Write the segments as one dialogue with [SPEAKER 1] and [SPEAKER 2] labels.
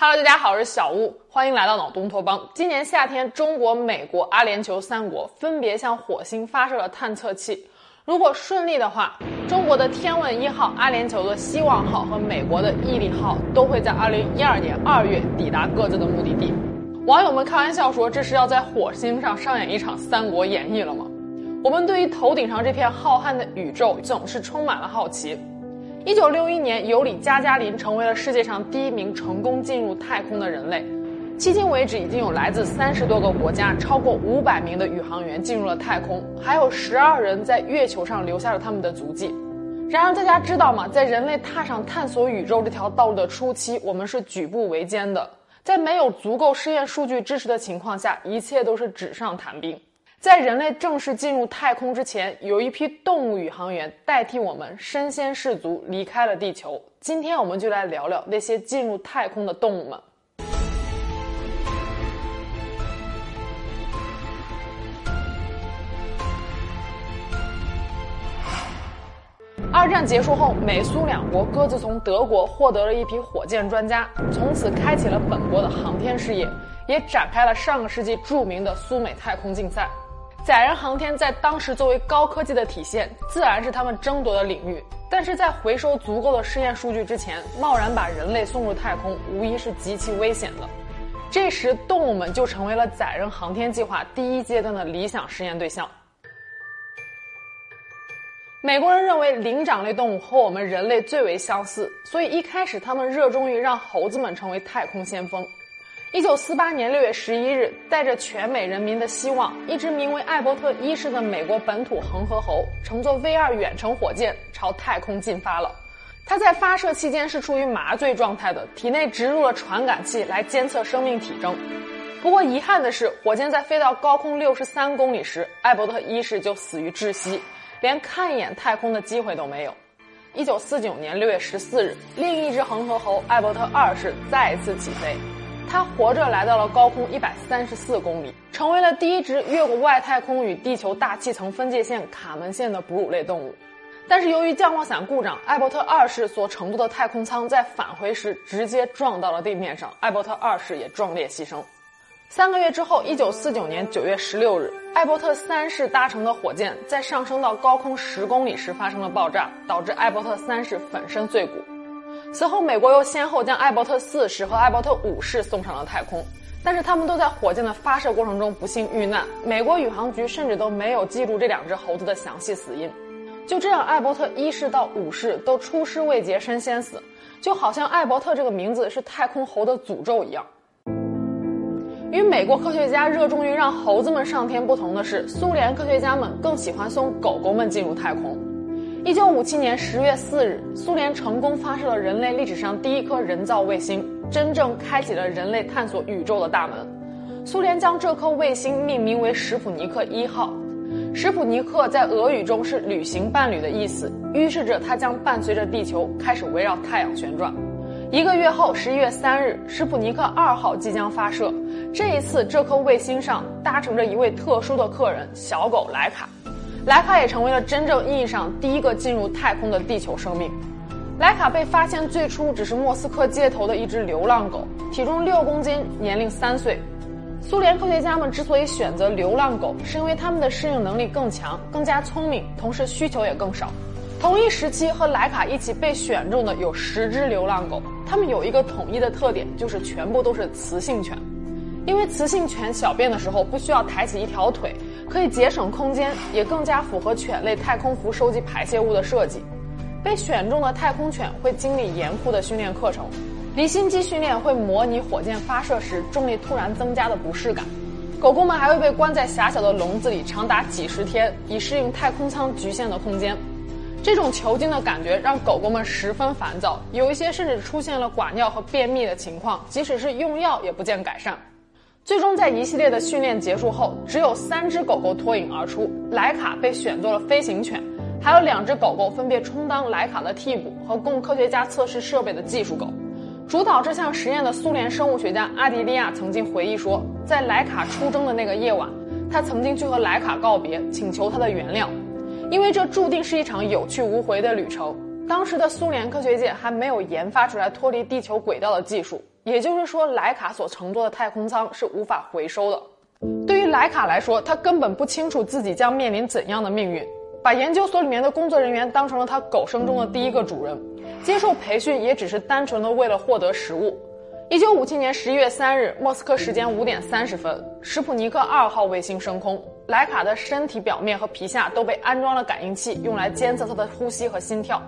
[SPEAKER 1] Hello，大家好，我是小屋，欢迎来到脑洞托邦。今年夏天，中国、美国、阿联酋三国分别向火星发射了探测器。如果顺利的话，中国的天问一号、阿联酋的希望号和美国的毅力号都会在2012年2月抵达各自的目的地。网友们开玩笑说，这是要在火星上上演一场《三国演义》了吗？我们对于头顶上这片浩瀚的宇宙总是充满了好奇。一九六一年，尤里·加加林成为了世界上第一名成功进入太空的人类。迄今为止，已经有来自三十多个国家、超过五百名的宇航员进入了太空，还有十二人在月球上留下了他们的足迹。然而，大家知道吗？在人类踏上探索宇宙这条道路的初期，我们是举步维艰的。在没有足够试验数据支持的情况下，一切都是纸上谈兵。在人类正式进入太空之前，有一批动物宇航员代替我们身先士卒离开了地球。今天，我们就来聊聊那些进入太空的动物们。二战结束后，美苏两国各自从德国获得了一批火箭专家，从此开启了本国的航天事业，也展开了上个世纪著名的苏美太空竞赛。载人航天在当时作为高科技的体现，自然是他们争夺的领域。但是在回收足够的试验数据之前，贸然把人类送入太空，无疑是极其危险的。这时，动物们就成为了载人航天计划第一阶段的理想实验对象。美国人认为灵长类动物和我们人类最为相似，所以一开始他们热衷于让猴子们成为太空先锋。一九四八年六月十一日，带着全美人民的希望，一只名为艾伯特一世的美国本土恒河猴乘坐 V 二远程火箭朝太空进发了。它在发射期间是处于麻醉状态的，体内植入了传感器来监测生命体征。不过遗憾的是，火箭在飞到高空六十三公里时，艾伯特一世就死于窒息，连看一眼太空的机会都没有。一九四九年六月十四日，另一只恒河猴艾伯特二世再次起飞。他活着来到了高空一百三十四公里，成为了第一只越过外太空与地球大气层分界线卡门线的哺乳类动物。但是由于降落伞故障，艾伯特二世所乘坐的太空舱在返回时直接撞到了地面上，艾伯特二世也壮烈牺牲。三个月之后，一九四九年九月十六日，艾伯特三世搭乘的火箭在上升到高空十公里时发生了爆炸，导致艾伯特三世粉身碎骨。此后，美国又先后将艾伯特四世和艾伯特五世送上了太空，但是他们都在火箭的发射过程中不幸遇难。美国宇航局甚至都没有记录这两只猴子的详细死因。就这样，艾伯特一世到五世都出师未捷身先死，就好像艾伯特这个名字是太空猴的诅咒一样。与美国科学家热衷于让猴子们上天不同的是，苏联科学家们更喜欢送狗狗们进入太空。一九五七年十月四日，苏联成功发射了人类历史上第一颗人造卫星，真正开启了人类探索宇宙的大门。苏联将这颗卫星命名为史普尼克一号。史普尼克在俄语中是“旅行伴侣”的意思，预示着它将伴随着地球开始围绕太阳旋转。一个月后，十一月三日，史普尼克二号即将发射。这一次，这颗卫星上搭乘着一位特殊的客人——小狗莱卡。莱卡也成为了真正意义上第一个进入太空的地球生命。莱卡被发现最初只是莫斯科街头的一只流浪狗，体重六公斤，年龄三岁。苏联科学家们之所以选择流浪狗，是因为它们的适应能力更强，更加聪明，同时需求也更少。同一时期和莱卡一起被选中的有十只流浪狗，它们有一个统一的特点，就是全部都是雌性犬。因为雌性犬小便的时候不需要抬起一条腿，可以节省空间，也更加符合犬类太空服收集排泄物的设计。被选中的太空犬会经历严酷的训练课程，离心机训练会模拟火箭发射时重力突然增加的不适感。狗狗们还会被关在狭小的笼子里长达几十天，以适应太空舱局限的空间。这种囚禁的感觉让狗狗们十分烦躁，有一些甚至出现了寡尿和便秘的情况，即使是用药也不见改善。最终，在一系列的训练结束后，只有三只狗狗脱颖而出。莱卡被选做了飞行犬，还有两只狗狗分别充当莱卡的替补和供科学家测试设备的技术狗。主导这项实验的苏联生物学家阿迪利亚曾经回忆说，在莱卡出征的那个夜晚，他曾经去和莱卡告别，请求他的原谅，因为这注定是一场有去无回的旅程。当时的苏联科学界还没有研发出来脱离地球轨道的技术。也就是说，莱卡所乘坐的太空舱是无法回收的。对于莱卡来说，他根本不清楚自己将面临怎样的命运，把研究所里面的工作人员当成了他狗生中的第一个主人，接受培训也只是单纯的为了获得食物。一九五七年十一月三日，莫斯科时间五点三十分，史普尼克二号卫星升空，莱卡的身体表面和皮下都被安装了感应器，用来监测他的呼吸和心跳。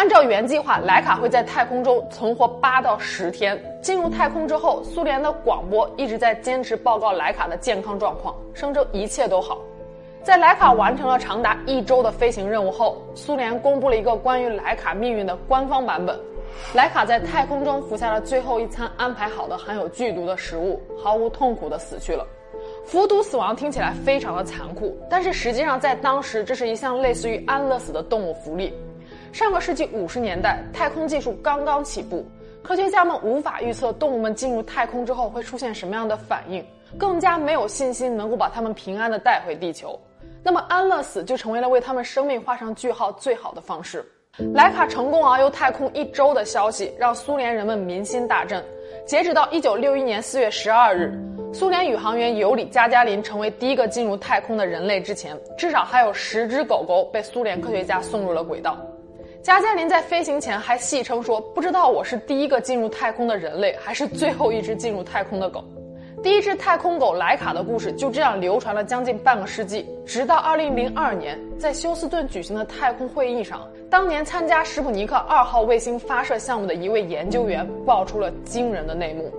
[SPEAKER 1] 按照原计划，莱卡会在太空中存活八到十天。进入太空之后，苏联的广播一直在坚持报告莱卡的健康状况，声称一切都好。在莱卡完成了长达一周的飞行任务后，苏联公布了一个关于莱卡命运的官方版本。莱卡在太空中服下了最后一餐安排好的含有剧毒的食物，毫无痛苦地死去了。服毒死亡听起来非常的残酷，但是实际上在当时，这是一项类似于安乐死的动物福利。上个世纪五十年代，太空技术刚刚起步，科学家们无法预测动物们进入太空之后会出现什么样的反应，更加没有信心能够把它们平安的带回地球。那么安乐死就成为了为他们生命画上句号最好的方式。莱卡成功遨游太空一周的消息让苏联人们民心大振。截止到一九六一年四月十二日，苏联宇航员尤里加加林成为第一个进入太空的人类之前，至少还有十只狗狗被苏联科学家送入了轨道。加加林在飞行前还戏称说：“不知道我是第一个进入太空的人类，还是最后一只进入太空的狗。”第一只太空狗莱卡的故事就这样流传了将近半个世纪，直到2002年，在休斯顿举行的太空会议上，当年参加史普尼克二号卫星发射项目的一位研究员爆出了惊人的内幕：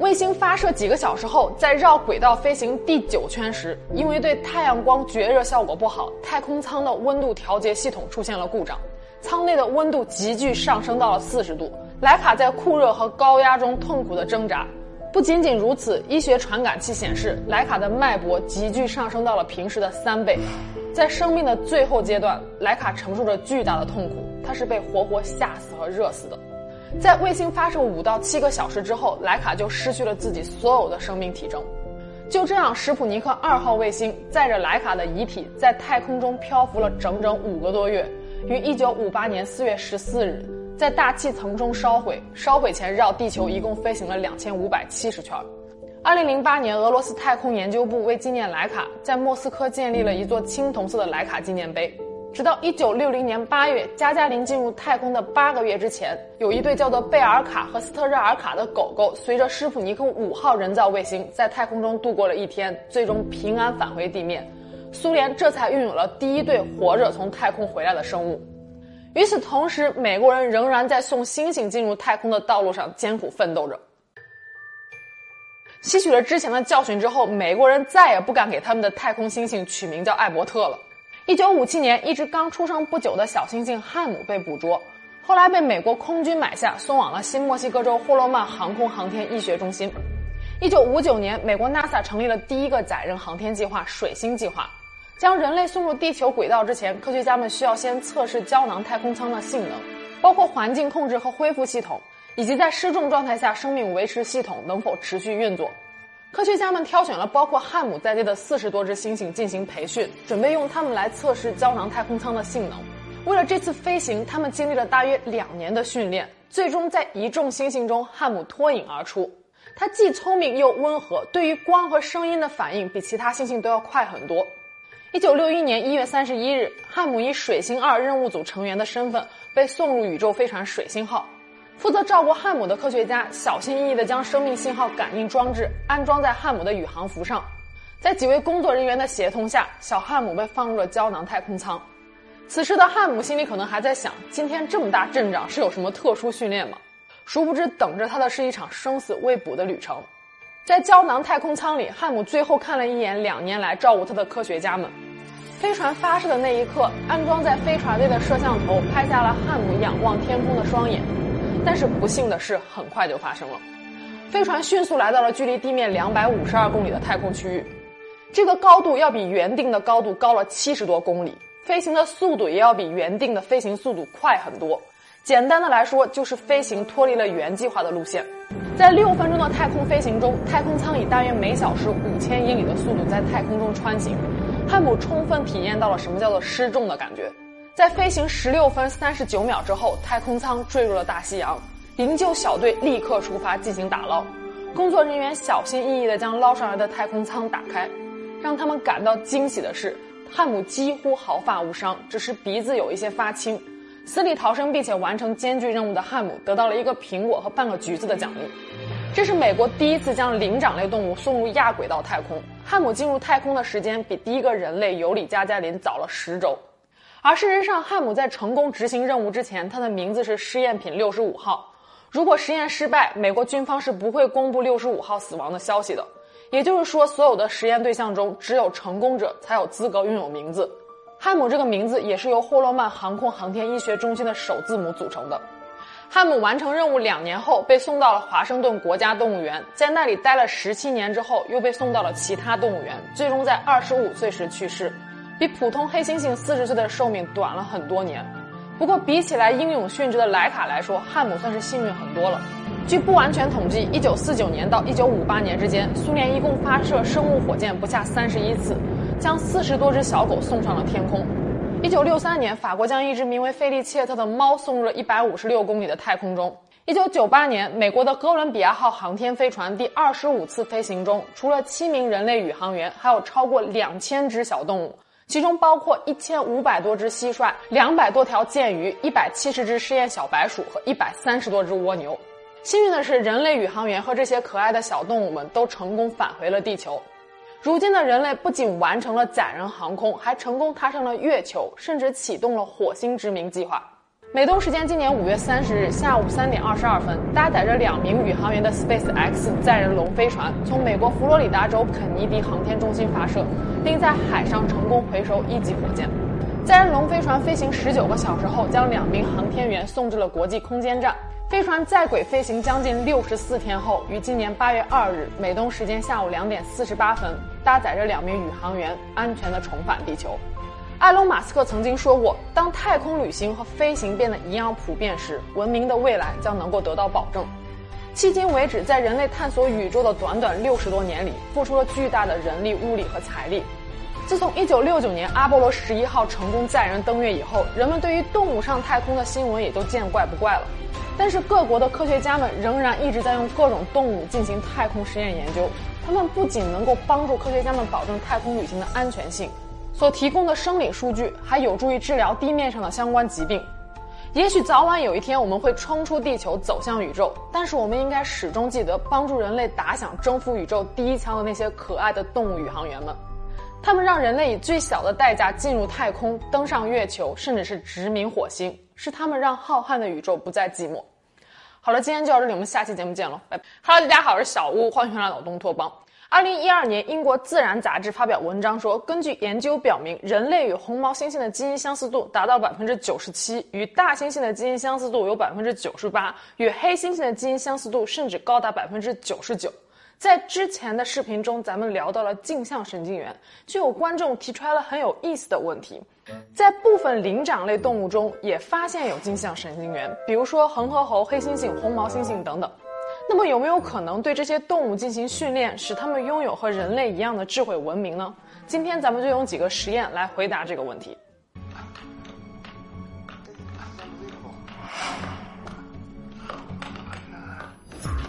[SPEAKER 1] 卫星发射几个小时后，在绕轨道飞行第九圈时，因为对太阳光绝热效果不好，太空舱的温度调节系统出现了故障。舱内的温度急剧上升到了四十度，莱卡在酷热和高压中痛苦的挣扎。不仅仅如此，医学传感器显示，莱卡的脉搏急剧上升到了平时的三倍。在生命的最后阶段，莱卡承受着巨大的痛苦，他是被活活吓死和热死的。在卫星发射五到七个小时之后，莱卡就失去了自己所有的生命体征。就这样，史普尼克二号卫星载着莱卡的遗体在太空中漂浮了整整五个多月。于一九五八年四月十四日，在大气层中烧毁。烧毁前绕地球一共飞行了两千五百七十圈。二零零八年，俄罗斯太空研究部为纪念莱卡，在莫斯科建立了一座青铜色的莱卡纪念碑。直到一九六零年八月，加加林进入太空的八个月之前，有一对叫做贝尔卡和斯特热尔卡的狗狗，随着施普尼克五号人造卫星在太空中度过了一天，最终平安返回地面。苏联这才拥有了第一对活着从太空回来的生物。与此同时，美国人仍然在送星星进入太空的道路上艰苦奋斗着。吸取了之前的教训之后，美国人再也不敢给他们的太空猩猩取名叫艾伯特了。一九五七年，一只刚出生不久的小猩猩汉姆被捕捉，后来被美国空军买下，送往了新墨西哥州霍洛曼航空航天医学中心。一九五九年，美国 NASA 成立了第一个载人航天计划——水星计划。将人类送入地球轨道之前，科学家们需要先测试胶囊太空舱的性能，包括环境控制和恢复系统，以及在失重状态下生命维持系统能否持续运作。科学家们挑选了包括汉姆在内的四十多只猩猩进行培训，准备用它们来测试胶囊太空舱的性能。为了这次飞行，他们经历了大约两年的训练，最终在一众猩猩中，汉姆脱颖而出。它既聪明又温和，对于光和声音的反应比其他猩猩都要快很多。一九六一年一月三十一日，汉姆以水星二任务组成员的身份被送入宇宙飞船水星号。负责照顾汉姆的科学家小心翼翼地将生命信号感应装置安装在汉姆的宇航服上。在几位工作人员的协同下，小汉姆被放入了胶囊太空舱。此时的汉姆心里可能还在想：今天这么大阵仗，是有什么特殊训练吗？殊不知，等着他的是一场生死未卜的旅程。在胶囊太空舱里，汉姆最后看了一眼两年来照顾他的科学家们。飞船发射的那一刻，安装在飞船内的摄像头拍下了汉姆仰望天空的双眼。但是不幸的事很快就发生了，飞船迅速来到了距离地面两百五十二公里的太空区域，这个高度要比原定的高度高了七十多公里，飞行的速度也要比原定的飞行速度快很多。简单的来说，就是飞行脱离了原计划的路线。在六分钟的太空飞行中，太空舱以大约每小时五千英里的速度在太空中穿行。汉姆充分体验到了什么叫做失重的感觉。在飞行十六分三十九秒之后，太空舱坠入了大西洋。营救小队立刻出发进行打捞。工作人员小心翼翼地将捞上来的太空舱打开，让他们感到惊喜的是，汉姆几乎毫发无伤，只是鼻子有一些发青。死里逃生并且完成艰巨任务的汉姆得到了一个苹果和半个橘子的奖励。这是美国第一次将灵长类动物送入亚轨道太空。汉姆进入太空的时间比第一个人类尤里加加林早了十周，而事实上，汉姆在成功执行任务之前，他的名字是试验品六十五号。如果实验失败，美国军方是不会公布六十五号死亡的消息的。也就是说，所有的实验对象中，只有成功者才有资格拥有名字。汉姆这个名字也是由霍洛曼航空航天医学中心的首字母组成的。汉姆完成任务两年后，被送到了华盛顿国家动物园，在那里待了十七年之后，又被送到了其他动物园，最终在二十五岁时去世，比普通黑猩猩四十岁的寿命短了很多年。不过，比起来英勇殉职的莱卡来说，汉姆算是幸运很多了。据不完全统计，一九四九年到一九五八年之间，苏联一共发射生物火箭不下三十一次，将四十多只小狗送上了天空。一九六三年，法国将一只名为费利切特的猫送入了一百五十六公里的太空中。一九九八年，美国的哥伦比亚号航天飞船第二十五次飞行中，除了七名人类宇航员，还有超过两千只小动物，其中包括一千五百多只蟋蟀、两百多条剑鱼、一百七十只试验小白鼠和一百三十多只蜗牛。幸运的是，人类宇航员和这些可爱的小动物们都成功返回了地球。如今的人类不仅完成了载人航空，还成功踏上了月球，甚至启动了火星殖民计划。美东时间今年五月三十日下午三点二十二分，搭载着两名宇航员的 Space X 载人龙飞船从美国佛罗里达州肯尼迪航天中心发射，并在海上成功回收一级火箭。载人龙飞船飞行十九个小时后，将两名航天员送至了国际空间站。飞船在轨飞行将近六十四天后，于今年八月二日美东时间下午两点四十八分，搭载着两名宇航员安全的重返地球。埃隆·马斯克曾经说过，当太空旅行和飞行变得一样普遍时，文明的未来将能够得到保证。迄今为止，在人类探索宇宙的短短六十多年里，付出了巨大的人力、物力和财力。自从一九六九年阿波罗十一号成功载人登月以后，人们对于动物上太空的新闻也都见怪不怪了。但是各国的科学家们仍然一直在用各种动物进行太空实验研究，它们不仅能够帮助科学家们保证太空旅行的安全性，所提供的生理数据还有助于治疗地面上的相关疾病。也许早晚有一天我们会冲出地球走向宇宙，但是我们应该始终记得帮助人类打响征服宇宙第一枪的那些可爱的动物宇航员们，他们让人类以最小的代价进入太空，登上月球，甚至是殖民火星。是他们让浩瀚的宇宙不再寂寞。好了，今天就到这里，我们下期节目见喽，拜拜。Hello，大家好，我是小屋，欢迎回来老东托邦。二零一二年，英国《自然》杂志发表文章说，根据研究表明，人类与红毛猩猩的基因相似度达到百分之九十七，与大猩猩的基因相似度有百分之九十八，与黑猩猩的基因相似度甚至高达百分之九十九。在之前的视频中，咱们聊到了镜像神经元，就有观众提出来了很有意思的问题。在部分灵长类动物中也发现有镜像神经元，比如说恒河猴、黑猩猩、红毛猩猩等等。那么有没有可能对这些动物进行训练，使它们拥有和人类一样的智慧文明呢？今天咱们就用几个实验来回答这个问题。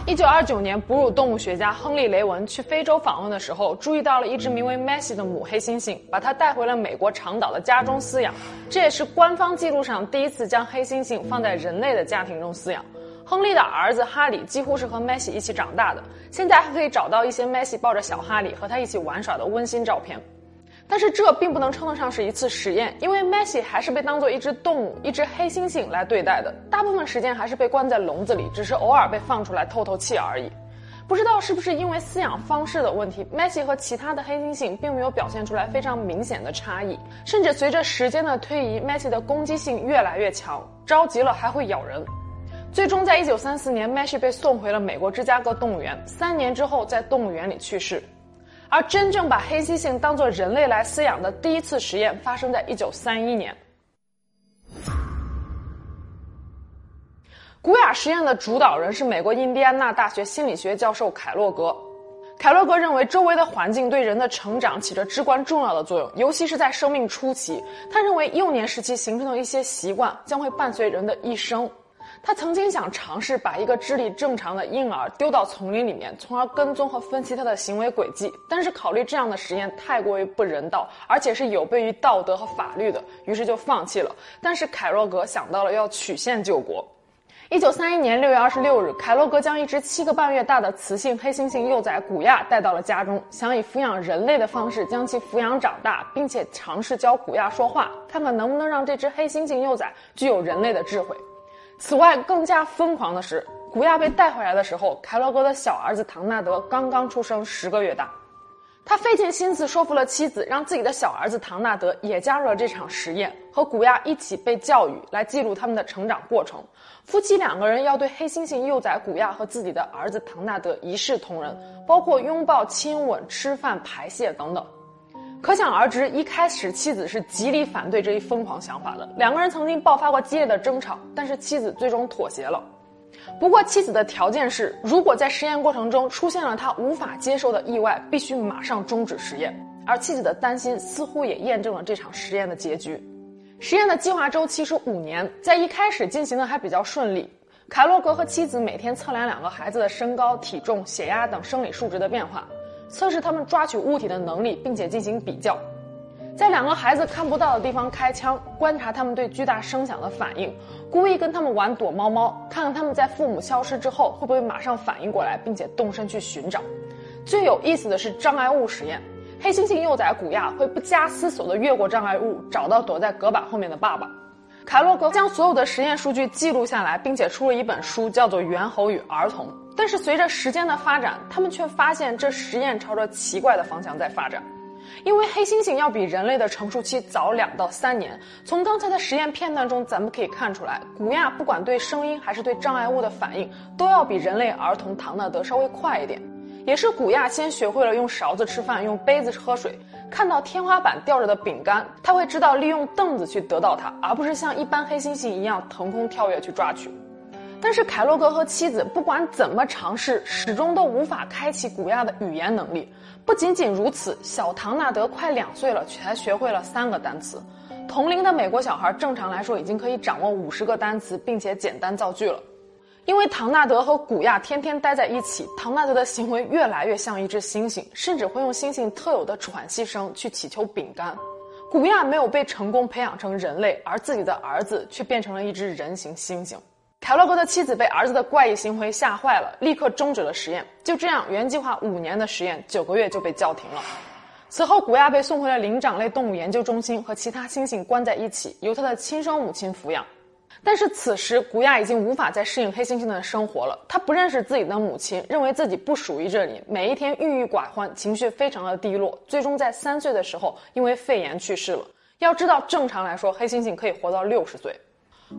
[SPEAKER 1] 一九二九年，哺乳动物学家亨利·雷文去非洲访问的时候，注意到了一只名为 Messi 的母黑猩猩，把它带回了美国长岛的家中饲养。这也是官方记录上第一次将黑猩猩放在人类的家庭中饲养。亨利的儿子哈里几乎是和 Messi 一起长大的，现在还可以找到一些 Messi 抱着小哈里和他一起玩耍的温馨照片。但是这并不能称得上是一次实验，因为 Messi 还是被当做一只动物、一只黑猩猩来对待的，大部分时间还是被关在笼子里，只是偶尔被放出来透透气而已。不知道是不是因为饲养方式的问题，Messi 和其他的黑猩猩并没有表现出来非常明显的差异，甚至随着时间的推移，Messi 的攻击性越来越强，着急了还会咬人。最终，在一九三四年，Messi 被送回了美国芝加哥动物园，三年之后在动物园里去世。而真正把黑猩猩当作人类来饲养的第一次实验，发生在一九三一年。古雅实验的主导人是美国印第安纳大学心理学教授凯洛格。凯洛格认为，周围的环境对人的成长起着至关重要的作用，尤其是在生命初期。他认为，幼年时期形成的一些习惯将会伴随人的一生。他曾经想尝试把一个智力正常的婴儿丢到丛林里面，从而跟踪和分析他的行为轨迹。但是考虑这样的实验太过于不人道，而且是有悖于道德和法律的，于是就放弃了。但是凯洛格想到了要曲线救国。一九三一年六月二十六日，凯洛格将一只七个半月大的雌性黑猩猩幼崽古亚带到了家中，想以抚养人类的方式将其抚养长大，并且尝试教古亚说话，看看能不能让这只黑猩猩幼崽具有人类的智慧。此外，更加疯狂的是，古亚被带回来的时候，凯洛格的小儿子唐纳德刚刚出生十个月大。他费尽心思说服了妻子，让自己的小儿子唐纳德也加入了这场实验，和古亚一起被教育，来记录他们的成长过程。夫妻两个人要对黑猩猩幼崽古亚和自己的儿子唐纳德一视同仁，包括拥抱、亲吻、吃饭、排泄等等。可想而知，一开始妻子是极力反对这一疯狂想法的。两个人曾经爆发过激烈的争吵，但是妻子最终妥协了。不过，妻子的条件是，如果在实验过程中出现了他无法接受的意外，必须马上终止实验。而妻子的担心似乎也验证了这场实验的结局。实验的计划周期是五年，在一开始进行的还比较顺利。凯洛格和妻子每天测量两个孩子的身高、体重、血压等生理数值的变化，测试他们抓取物体的能力，并且进行比较。在两个孩子看不到的地方开枪，观察他们对巨大声响的反应，故意跟他们玩躲猫猫，看看他们在父母消失之后会不会马上反应过来，并且动身去寻找。最有意思的是障碍物实验，黑猩猩幼崽古亚会不加思索地越过障碍物，找到躲在隔板后面的爸爸。凯洛格将所有的实验数据记录下来，并且出了一本书，叫做《猿猴与儿童》。但是随着时间的发展，他们却发现这实验朝着奇怪的方向在发展。因为黑猩猩要比人类的成熟期早两到三年。从刚才的实验片段中，咱们可以看出来，古亚不管对声音还是对障碍物的反应，都要比人类儿童唐纳德稍微快一点。也是古亚先学会了用勺子吃饭，用杯子喝水。看到天花板吊着的饼干，他会知道利用凳子去得到它，而不是像一般黑猩猩一样腾空跳跃去抓取。但是凯洛格和妻子不管怎么尝试，始终都无法开启古亚的语言能力。不仅仅如此，小唐纳德快两岁了，却才学会了三个单词。同龄的美国小孩正常来说已经可以掌握五十个单词，并且简单造句了。因为唐纳德和古亚天天待在一起，唐纳德的行为越来越像一只猩猩，甚至会用猩猩特有的喘息声去乞求饼干。古亚没有被成功培养成人类，而自己的儿子却变成了一只人形猩猩。凯洛格的妻子被儿子的怪异行为吓坏了，立刻终止了实验。就这样，原计划五年的实验，九个月就被叫停了。此后，古亚被送回了灵长类动物研究中心，和其他猩猩关在一起，由他的亲生母亲抚养。但是此时，古亚已经无法再适应黑猩猩的生活了。他不认识自己的母亲，认为自己不属于这里，每一天郁郁寡欢，情绪非常的低落。最终在三岁的时候，因为肺炎去世了。要知道，正常来说，黑猩猩可以活到六十岁。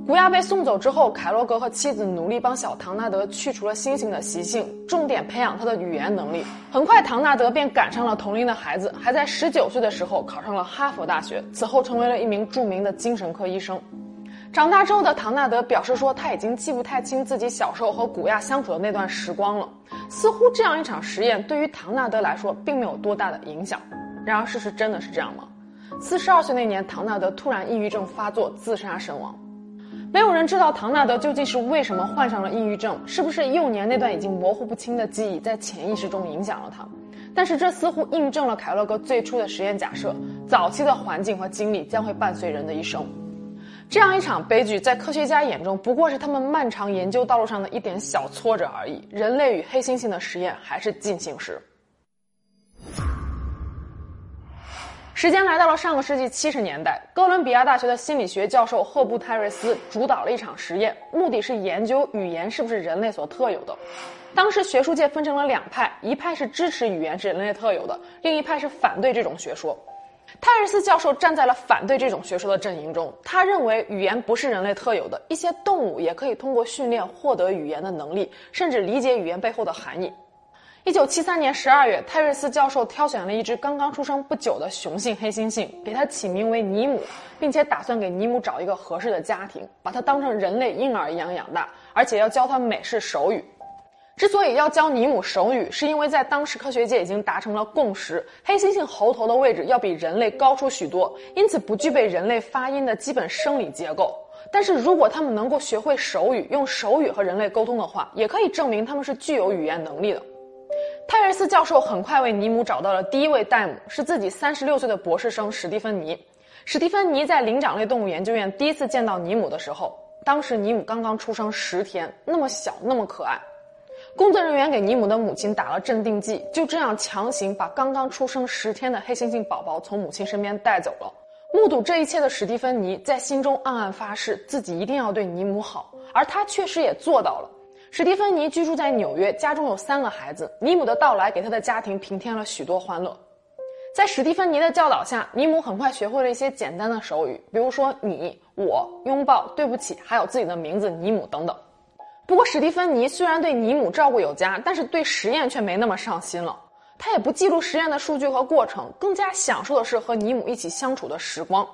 [SPEAKER 1] 古亚被送走之后，凯洛格和妻子努力帮小唐纳德去除了猩猩的习性，重点培养他的语言能力。很快，唐纳德便赶上了同龄的孩子，还在十九岁的时候考上了哈佛大学，此后成为了一名著名的精神科医生。长大之后的唐纳德表示说，他已经记不太清自己小时候和古亚相处的那段时光了。似乎这样一场实验对于唐纳德来说并没有多大的影响。然而，事实真的是这样吗？四十二岁那年，唐纳德突然抑郁症发作，自杀身亡。没有人知道唐纳德究竟是为什么患上了抑郁症，是不是幼年那段已经模糊不清的记忆在潜意识中影响了他？但是这似乎印证了凯洛格最初的实验假设：早期的环境和经历将会伴随人的一生。这样一场悲剧，在科学家眼中不过是他们漫长研究道路上的一点小挫折而已。人类与黑猩猩的实验还是进行时。时间来到了上个世纪七十年代，哥伦比亚大学的心理学教授赫布泰瑞斯主导了一场实验，目的是研究语言是不是人类所特有的。当时学术界分成了两派，一派是支持语言是人类特有的，另一派是反对这种学说。泰瑞斯教授站在了反对这种学说的阵营中，他认为语言不是人类特有的，一些动物也可以通过训练获得语言的能力，甚至理解语言背后的含义。一九七三年十二月，泰瑞斯教授挑选了一只刚刚出生不久的雄性黑猩猩，给它起名为尼姆，并且打算给尼姆找一个合适的家庭，把它当成人类婴儿一样养大，而且要教它美式手语。之所以要教尼姆手语，是因为在当时科学界已经达成了共识：黑猩猩喉头的位置要比人类高出许多，因此不具备人类发音的基本生理结构。但是如果他们能够学会手语，用手语和人类沟通的话，也可以证明他们是具有语言能力的。泰瑞斯教授很快为尼姆找到了第一位代母，是自己三十六岁的博士生史蒂芬妮。史蒂芬妮在灵长类动物研究院第一次见到尼姆的时候，当时尼姆刚刚出生十天，那么小，那么可爱。工作人员给尼姆的母亲打了镇定剂，就这样强行把刚刚出生十天的黑猩猩宝宝从母亲身边带走了。目睹这一切的史蒂芬妮在心中暗暗发誓，自己一定要对尼姆好，而他确实也做到了。史蒂芬妮居住在纽约，家中有三个孩子。尼姆的到来给他的家庭平添了许多欢乐。在史蒂芬妮的教导下，尼姆很快学会了一些简单的手语，比如说“你”“我”“拥抱”“对不起”，还有自己的名字“尼姆”等等。不过，史蒂芬妮虽然对尼姆照顾有加，但是对实验却没那么上心了。他也不记录实验的数据和过程，更加享受的是和尼姆一起相处的时光。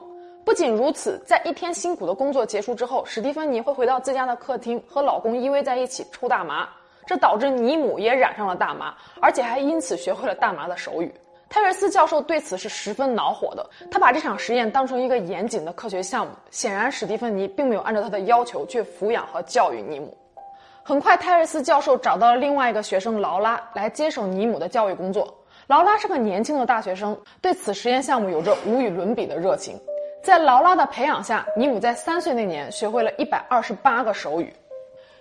[SPEAKER 1] 不仅如此，在一天辛苦的工作结束之后，史蒂芬妮会回到自家的客厅，和老公依偎在一起抽大麻，这导致尼姆也染上了大麻，而且还因此学会了大麻的手语。泰瑞斯教授对此是十分恼火的，他把这场实验当成一个严谨的科学项目。显然，史蒂芬妮并没有按照他的要求去抚养和教育尼姆。很快，泰瑞斯教授找到了另外一个学生劳拉来接手尼姆的教育工作。劳拉是个年轻的大学生，对此实验项目有着无与伦比的热情。在劳拉的培养下，尼姆在三岁那年学会了一百二十八个手语。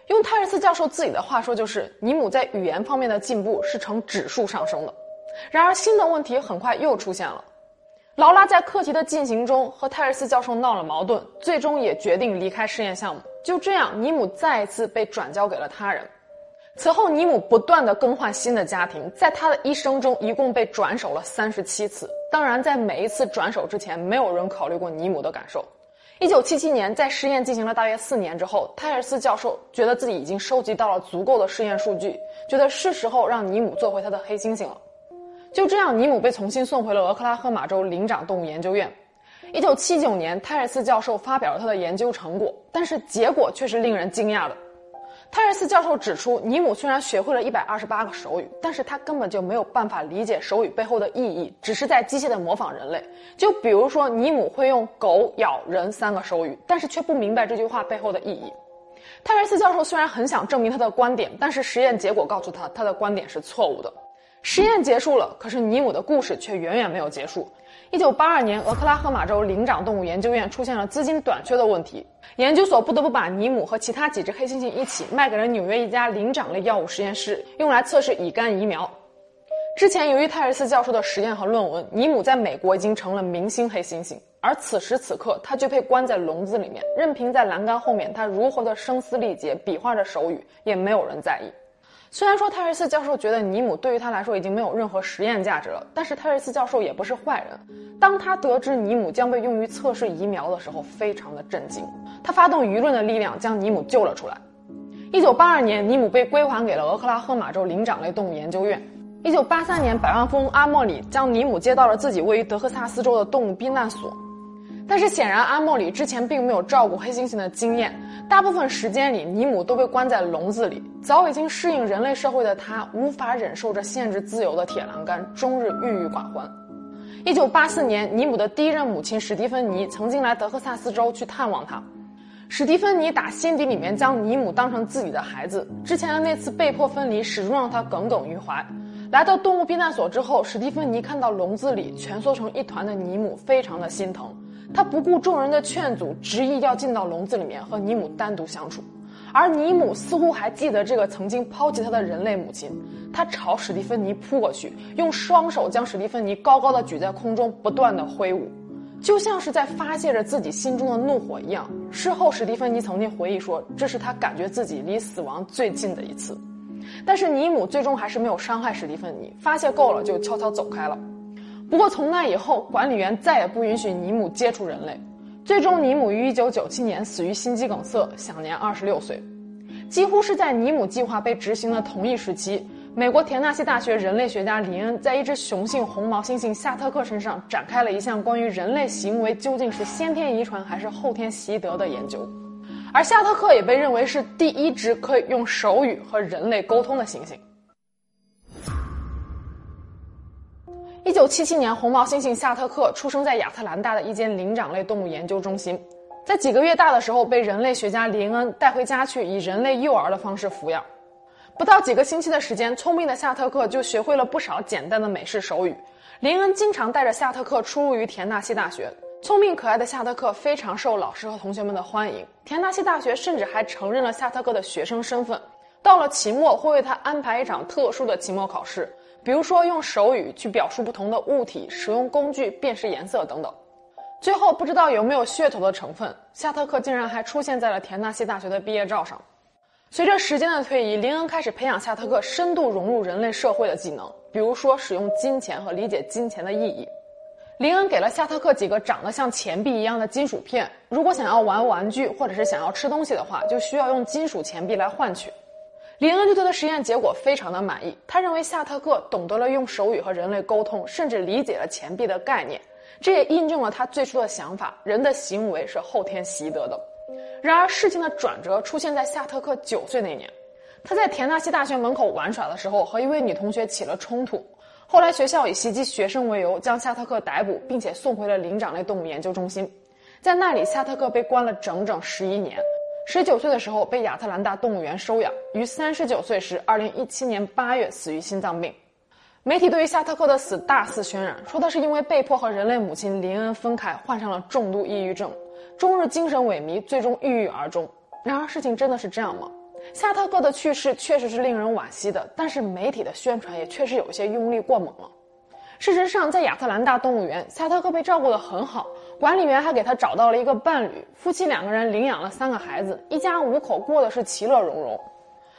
[SPEAKER 1] 用泰瑞斯教授自己的话说，就是尼姆在语言方面的进步是呈指数上升的。然而，新的问题很快又出现了。劳拉在课题的进行中和泰瑞斯教授闹了矛盾，最终也决定离开试验项目。就这样，尼姆再一次被转交给了他人。此后，尼姆不断的更换新的家庭，在他的一生中一共被转手了三十七次。当然，在每一次转手之前，没有人考虑过尼姆的感受。一九七七年，在实验进行了大约四年之后，泰尔斯教授觉得自己已经收集到了足够的试验数据，觉得是时候让尼姆做回他的黑猩猩了。就这样，尼姆被重新送回了俄克拉荷马州灵长动物研究院。一九七九年，泰尔斯教授发表了他的研究成果，但是结果却是令人惊讶的。泰瑞斯教授指出，尼姆虽然学会了一百二十八个手语，但是他根本就没有办法理解手语背后的意义，只是在机械的模仿人类。就比如说，尼姆会用狗咬人三个手语，但是却不明白这句话背后的意义。泰瑞斯教授虽然很想证明他的观点，但是实验结果告诉他，他的观点是错误的。实验结束了，可是尼姆的故事却远远没有结束。一九八二年，俄克拉荷马州灵长动物研究院出现了资金短缺的问题，研究所不得不把尼姆和其他几只黑猩猩一起卖给了纽约一家灵长类药物实验室，用来测试乙肝疫苗。之前，由于泰尔斯教授的实验和论文，尼姆在美国已经成了明星黑猩猩，而此时此刻，他却被关在笼子里面，任凭在栏杆后面他如何的声嘶力竭，比划着手语，也没有人在意。虽然说泰瑞斯教授觉得尼姆对于他来说已经没有任何实验价值了，但是泰瑞斯教授也不是坏人。当他得知尼姆将被用于测试疫苗的时候，非常的震惊。他发动舆论的力量将尼姆救了出来。一九八二年，尼姆被归还给了俄克拉荷马州灵长类动物研究院。一九八三年，百万富翁阿莫里将尼姆接到了自己位于德克萨斯州的动物避难所。但是显然，阿莫里之前并没有照顾黑猩猩的经验。大部分时间里，尼姆都被关在笼子里。早已经适应人类社会的他，无法忍受着限制自由的铁栏杆，终日郁郁寡欢。一九八四年，尼姆的第一任母亲史蒂芬妮曾经来德克萨斯州去探望他。史蒂芬妮打心底里面将尼姆当成自己的孩子。之前的那次被迫分离，始终让他耿耿于怀。来到动物避难所之后，史蒂芬妮看到笼子里蜷缩成一团的尼姆，非常的心疼。他不顾众人的劝阻，执意要进到笼子里面和尼姆单独相处，而尼姆似乎还记得这个曾经抛弃他的人类母亲。他朝史蒂芬妮扑过去，用双手将史蒂芬妮高高的举在空中，不断的挥舞，就像是在发泄着自己心中的怒火一样。事后，史蒂芬妮曾经回忆说，这是他感觉自己离死亡最近的一次。但是尼姆最终还是没有伤害史蒂芬妮，发泄够了就悄悄走开了。不过从那以后，管理员再也不允许尼姆接触人类。最终，尼姆于1997年死于心肌梗塞，享年26岁。几乎是在尼姆计划被执行的同一时期，美国田纳西大学人类学家林恩在一只雄性红毛猩猩夏特克身上展开了一项关于人类行为究竟是先天遗传还是后天习得的研究。而夏特克也被认为是第一只可以用手语和人类沟通的猩猩。一九七七年，红毛猩猩夏特克出生在亚特兰大的一间灵长类动物研究中心。在几个月大的时候被人类学家林恩带回家去，以人类幼儿的方式抚养。不到几个星期的时间，聪明的夏特克就学会了不少简单的美式手语。林恩经常带着夏特克出入于田纳西大学。聪明可爱的夏特克非常受老师和同学们的欢迎。田纳西大学甚至还承认了夏特克的学生身份。到了期末，会为他安排一场特殊的期末考试，比如说用手语去表述不同的物体，使用工具辨识颜色等等。最后，不知道有没有噱头的成分，夏特克竟然还出现在了田纳西大学的毕业照上。随着时间的推移，林恩开始培养夏特克深度融入人类社会的技能，比如说使用金钱和理解金钱的意义。林恩给了夏特克几个长得像钱币一样的金属片，如果想要玩玩具或者是想要吃东西的话，就需要用金属钱币来换取。林恩对他的实验结果非常的满意，他认为夏特克懂得了用手语和人类沟通，甚至理解了钱币的概念，这也印证了他最初的想法：人的行为是后天习得的。然而，事情的转折出现在夏特克九岁那年，他在田纳西大学门口玩耍的时候，和一位女同学起了冲突。后来，学校以袭击学生为由，将夏特克逮捕，并且送回了灵长类动物研究中心。在那里，夏特克被关了整整十一年。十九岁的时候，被亚特兰大动物园收养。于三十九岁时，二零一七年八月死于心脏病。媒体对于夏特克的死大肆渲染，说他是因为被迫和人类母亲林恩分开，患上了重度抑郁症。终日精神萎靡，最终郁郁而终。然而，事情真的是这样吗？夏特克的去世确实是令人惋惜的，但是媒体的宣传也确实有些用力过猛了。事实上，在亚特兰大动物园，夏特克被照顾得很好，管理员还给他找到了一个伴侣，夫妻两个人领养了三个孩子，一家五口过的是其乐融融。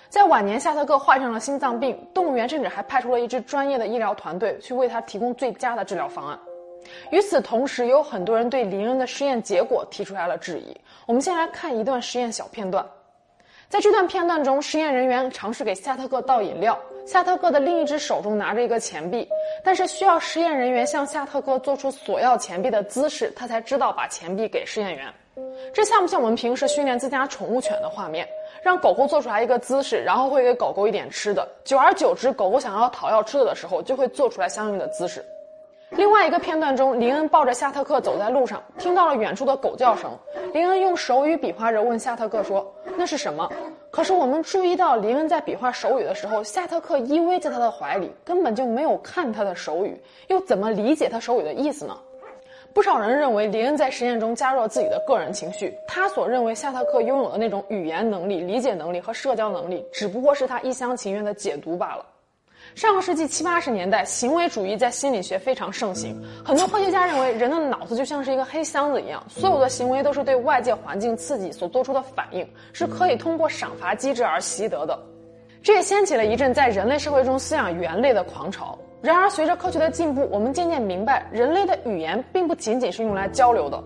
[SPEAKER 1] 在晚年，夏特克患上了心脏病，动物园甚至还派出了一支专业的医疗团队去为他提供最佳的治疗方案。与此同时，有很多人对林恩的实验结果提出来了质疑。我们先来看一段实验小片段。在这段片段中，实验人员尝试给夏特克倒饮料，夏特克的另一只手中拿着一个钱币，但是需要实验人员向夏特克做出索要钱币的姿势，他才知道把钱币给实验员。这像不像我们平时训练自家宠物犬的画面？让狗狗做出来一个姿势，然后会给狗狗一点吃的，久而久之，狗狗想要讨要吃的的时候，就会做出来相应的姿势。另外一个片段中，林恩抱着夏特克走在路上，听到了远处的狗叫声。林恩用手语比划着问夏特克说：“那是什么？”可是我们注意到，林恩在比划手语的时候，夏特克依偎在他的怀里，根本就没有看他的手语，又怎么理解他手语的意思呢？不少人认为，林恩在实验中加入了自己的个人情绪，他所认为夏特克拥有的那种语言能力、理解能力和社交能力，只不过是他一厢情愿的解读罢了。上个世纪七八十年代，行为主义在心理学非常盛行。很多科学家认为，人的脑子就像是一个黑箱子一样，所有的行为都是对外界环境刺激所做出的反应，是可以通过赏罚机制而习得的。这也掀起了一阵在人类社会中饲养猿类的狂潮。然而，随着科学的进步，我们渐渐明白，人类的语言并不仅仅是用来交流的，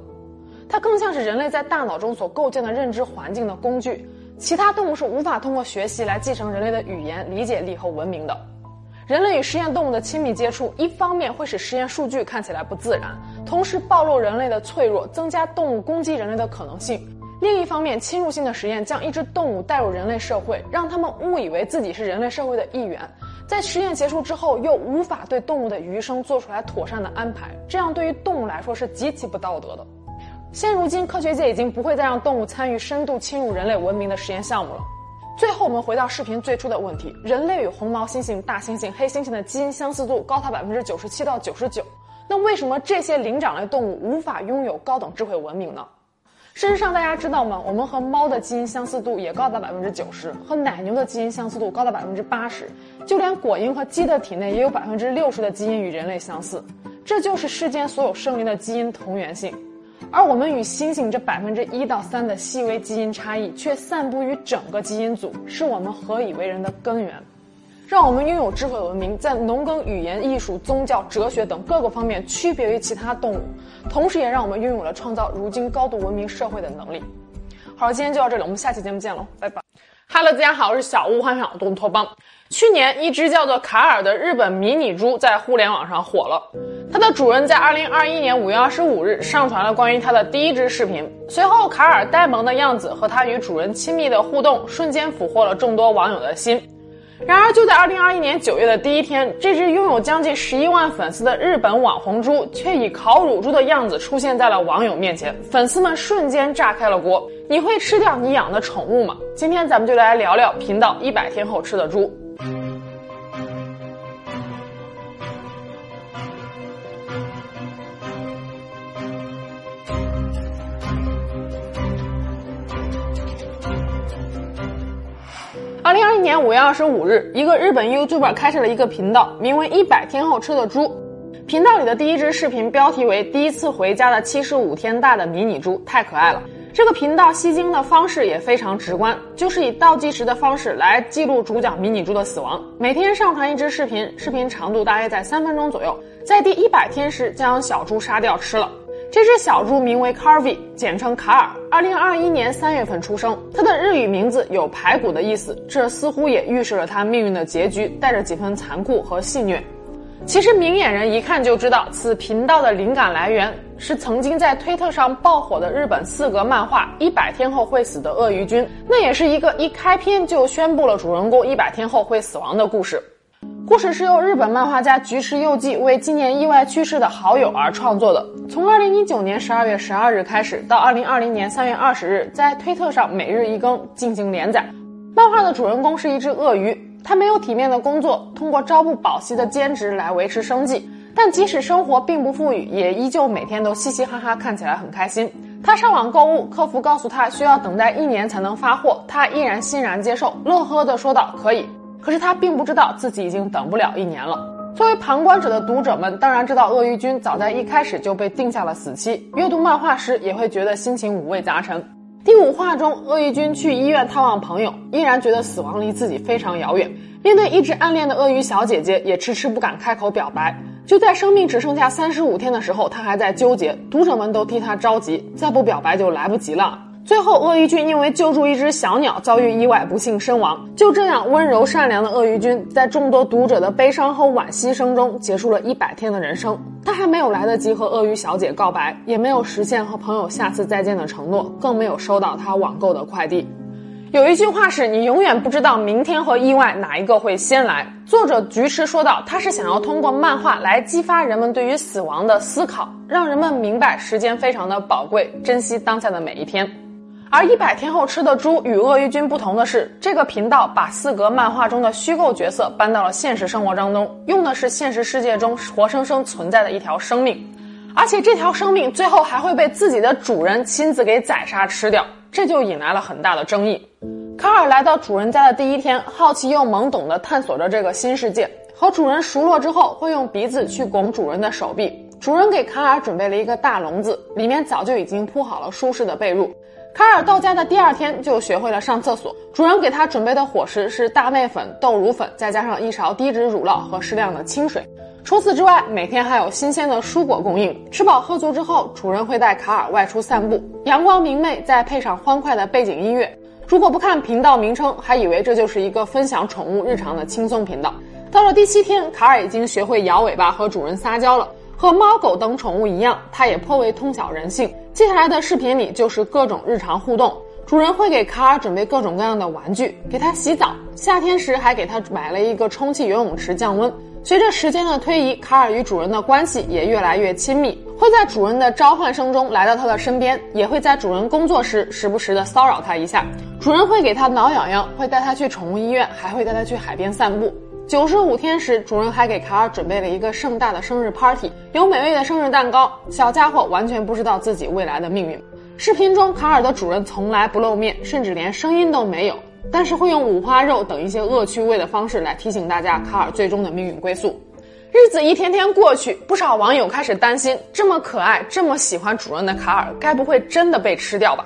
[SPEAKER 1] 它更像是人类在大脑中所构建的认知环境的工具。其他动物是无法通过学习来继承人类的语言、理解力和文明的。人类与实验动物的亲密接触，一方面会使实验数据看起来不自然，同时暴露人类的脆弱，增加动物攻击人类的可能性；另一方面，侵入性的实验将一只动物带入人类社会，让他们误以为自己是人类社会的一员，在实验结束之后又无法对动物的余生做出来妥善的安排，这样对于动物来说是极其不道德的。现如今，科学界已经不会再让动物参与深度侵入人类文明的实验项目了。最后，我们回到视频最初的问题：人类与红毛猩猩、大猩猩、黑猩猩的基因相似度高达百分之九十七到九十九。那为什么这些灵长类动物无法拥有高等智慧文明呢？事实上，大家知道吗？我们和猫的基因相似度也高达百分之九十，和奶牛的基因相似度高达百分之八十，就连果蝇和鸡的体内也有百分之六十的基因与人类相似。这就是世间所有生灵的基因同源性。而我们与猩猩这百分之一到三的细微基因差异，却散布于整个基因组，是我们何以为人的根源，让我们拥有智慧文明，在农耕、语言、艺术、宗教、哲学等各个方面区别于其他动物，同时也让我们拥有了创造如今高度文明社会的能力。好了，今天就到这里，我们下期节目见喽，拜拜。Hello，大家好，我是小屋幻想东托邦。去年，一只叫做卡尔的日本迷你猪在互联网上火了。它的主人在2021年5月25日上传了关于它的第一支视频。随后，卡尔呆萌的样子和它与主人亲密的互动，瞬间俘获了众多网友的心。然而，就在二零二一年九月的第一天，这只拥有将近十一万粉丝的日本网红猪，却以烤乳猪的样子出现在了网友面前，粉丝们瞬间炸开了锅。你会吃掉你养的宠物吗？今天咱们就来聊聊频道一百天后吃的猪。二零二一年五月二十五日，一个日本 YouTuber 开设了一个频道，名为“一百天后吃的猪”。频道里的第一支视频标题为“第一次回家的七十五天大的迷你猪”，太可爱了。这个频道吸睛的方式也非常直观，就是以倒计时的方式来记录主角迷你猪的死亡。每天上传一支视频，视频长度大约在三分钟左右，在第一百天时将小猪杀掉吃了。这只小猪名为 Carvy，简称卡尔。二零二一年三月份出生，它的日语名字有排骨的意思，这似乎也预示了它命运的结局，带着几分残酷和戏谑。其实明眼人一看就知道，此频道的灵感来源是曾经在推特上爆火的日本四格漫画《一百天后会死的鳄鱼君》，那也是一个一开篇就宣布了主人公一百天后会死亡的故事。故事是由日本漫画家菊池佑纪为纪念意外去世的好友而创作的。从二零一九年十二月十二日开始，到二零二零年三月二十日，在推特上每日一更进行连载。漫画的主人公是一只鳄鱼，它没有体面的工作，通过朝不保夕的兼职来维持生计。但即使生活并不富裕，也依旧每天都嘻嘻哈哈，看起来很开心。他上网购物，客服告诉他需要等待一年才能发货，他依然欣然接受，乐呵的说道：“可以。”可是他并不知道自己已经等不了一年了。作为旁观者的读者们，当然知道鳄鱼君早在一开始就被定下了死期。阅读漫画时也会觉得心情五味杂陈。第五话中，鳄鱼君去医院探望朋友，依然觉得死亡离自己非常遥远。面对一直暗恋的鳄鱼小姐姐，也迟迟不敢开口表白。就在生命只剩下三十五天的时候，他还在纠结。读者们都替他着急，再不表白就来不及了。最后，鳄鱼君因为救助一只小鸟遭遇意外，不幸身亡。就这样，温柔善良的鳄鱼君在众多读者的悲伤和惋惜声中，结束了一百天的人生。他还没有来得及和鳄鱼小姐告白，也没有实现和朋友下次再见的承诺，更没有收到他网购的快递。有一句话是：你永远不知道明天和意外哪一个会先来。作者菊池说道，他是想要通过漫画来激发人们对于死亡的思考，让人们明白时间非常的宝贵，珍惜当下的每一天。而一百天后吃的猪与鳄鱼君不同的是，这个频道把四格漫画中的虚构角色搬到了现实生活当中，用的是现实世界中活生生存在的一条生命，而且这条生命最后还会被自己的主人亲自给宰杀吃掉，这就引来了很大的争议。卡尔来到主人家的第一天，好奇又懵懂地探索着这个新世界，和主人熟络之后，会用鼻子去拱主人的手臂。主人给卡尔准备了一个大笼子，里面早就已经铺好了舒适的被褥。卡尔到家的第二天就学会了上厕所。主人给他准备的伙食是大麦粉、豆乳粉，再加上一勺低脂乳酪和适量的清水。除此之外，每天还有新鲜的蔬果供应。吃饱喝足之后，主人会带卡尔外出散步，阳光明媚，再配上欢快的背景音乐。如果不看频道名称，还以为这就是一个分享宠物日常的轻松频道。到了第七天，卡尔已经学会摇尾巴和主人撒娇了。和猫狗等宠物一样，它也颇为通晓人性。接下来的视频里就是各种日常互动，主人会给卡尔准备各种各样的玩具，给它洗澡。夏天时还给它买了一个充气游泳池降温。随着时间的推移，卡尔与主人的关系也越来越亲密，会在主人的召唤声中来到他的身边，也会在主人工作时时不时的骚扰他一下。主人会给它挠痒痒，会带它去宠物医院，还会带它去海边散步。九十五天时，主人还给卡尔准备了一个盛大的生日 party，有美味的生日蛋糕。小家伙完全不知道自己未来的命运。视频中，卡尔的主人从来不露面，甚至连声音都没有，但是会用五花肉等一些恶趣味的方式来提醒大家卡尔最终的命运归宿。日子一天天过去，不少网友开始担心，这么可爱、这么喜欢主人的卡尔，该不会真的被吃掉吧？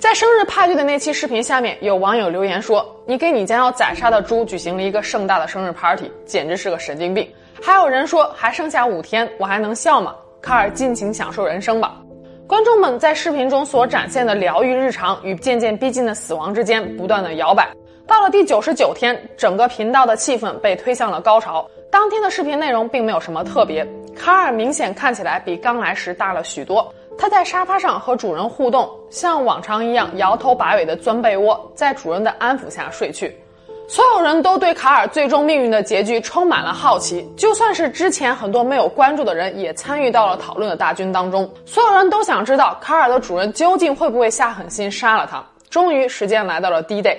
[SPEAKER 1] 在生日派对的那期视频下面，有网友留言说：“你给你将要宰杀的猪举行了一个盛大的生日 party，简直是个神经病。”还有人说：“还剩下五天，我还能笑吗？”卡尔尽情享受人生吧。观众们在视频中所展现的疗愈日常与渐渐逼近的死亡之间不断的摇摆。到了第九十九天，整个频道的气氛被推向了高潮。当天的视频内容并没有什么特别，卡尔明显看起来比刚来时大了许多。他在沙发上和主人互动，像往常一样摇头摆尾的钻被窝，在主人的安抚下睡去。所有人都对卡尔最终命运的结局充满了好奇，就算是之前很多没有关注的人，也参与到了讨论的大军当中。所有人都想知道卡尔的主人究竟会不会下狠心杀了他。终于，时间来到了 D Day。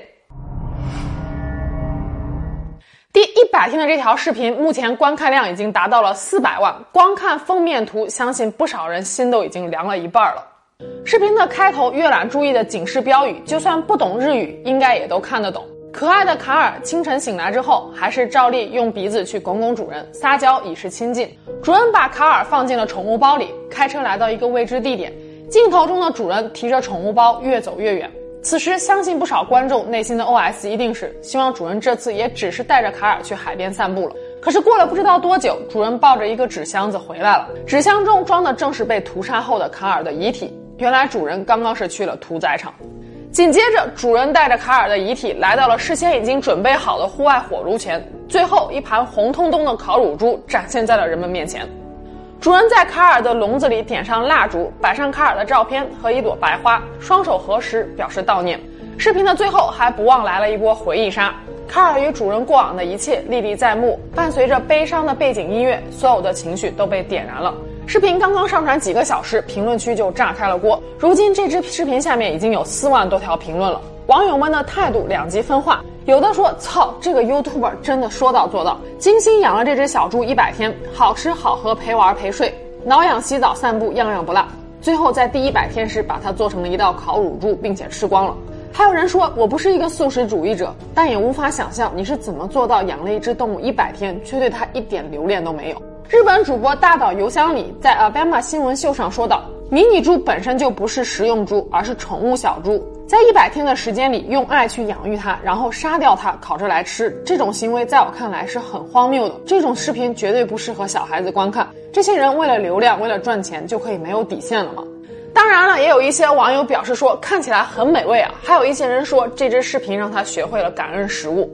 [SPEAKER 1] 第一百天的这条视频，目前观看量已经达到了四百万。光看封面图，相信不少人心都已经凉了一半了。视频的开头阅览注意的警示标语，就算不懂日语，应该也都看得懂。可爱的卡尔清晨醒来之后，还是照例用鼻子去拱拱主人，撒娇以示亲近。主人把卡尔放进了宠物包里，开车来到一个未知地点。镜头中的主人提着宠物包越走越远。此时，相信不少观众内心的 OS 一定是希望主人这次也只是带着卡尔去海边散步了。可是过了不知道多久，主人抱着一个纸箱子回来了，纸箱中装的正是被屠杀后的卡尔的遗体。原来主人刚刚是去了屠宰场。紧接着，主人带着卡尔的遗体来到了事先已经准备好的户外火炉前。最后一盘红彤彤的烤乳猪展现在了人们面前。主人在卡尔的笼子里点上蜡烛，摆上卡尔的照片和一朵白花，双手合十表示悼念。视频的最后还不忘来了一波回忆杀。卡尔与主人过往的一切历历在目，伴随着悲伤的背景音乐，所有的情绪都被点燃了。视频刚刚上传几个小时，评论区就炸开了锅。如今这支视频下面已经有四万多条评论了，网友们的态度两极分化。有的说：“操，这个 YouTuber 真的说到做到，精心养了这只小猪一百天，好吃好喝陪玩陪睡，挠痒洗澡散步样样不落。最后在第一百天时把它做成了一道烤乳猪，并且吃光了。”还有人说：“我不是一个素食主义者，但也无法想象你是怎么做到养了一只动物一百天，却对它一点留恋都没有。”日本主播大岛由香里在 Alabama 新闻秀上说道：“迷你猪本身就不是食用猪，而是宠物小猪。在一百天的时间里，用爱去养育它，然后杀掉它，烤着来吃。这种行为在我看来是很荒谬的。这种视频绝对不适合小孩子观看。这些人为了流量，为了赚钱，就可以没有底线了吗？当然了，也有一些网友表示说看起来很美味啊。还有一些人说这支视频让他学会了感恩食物。”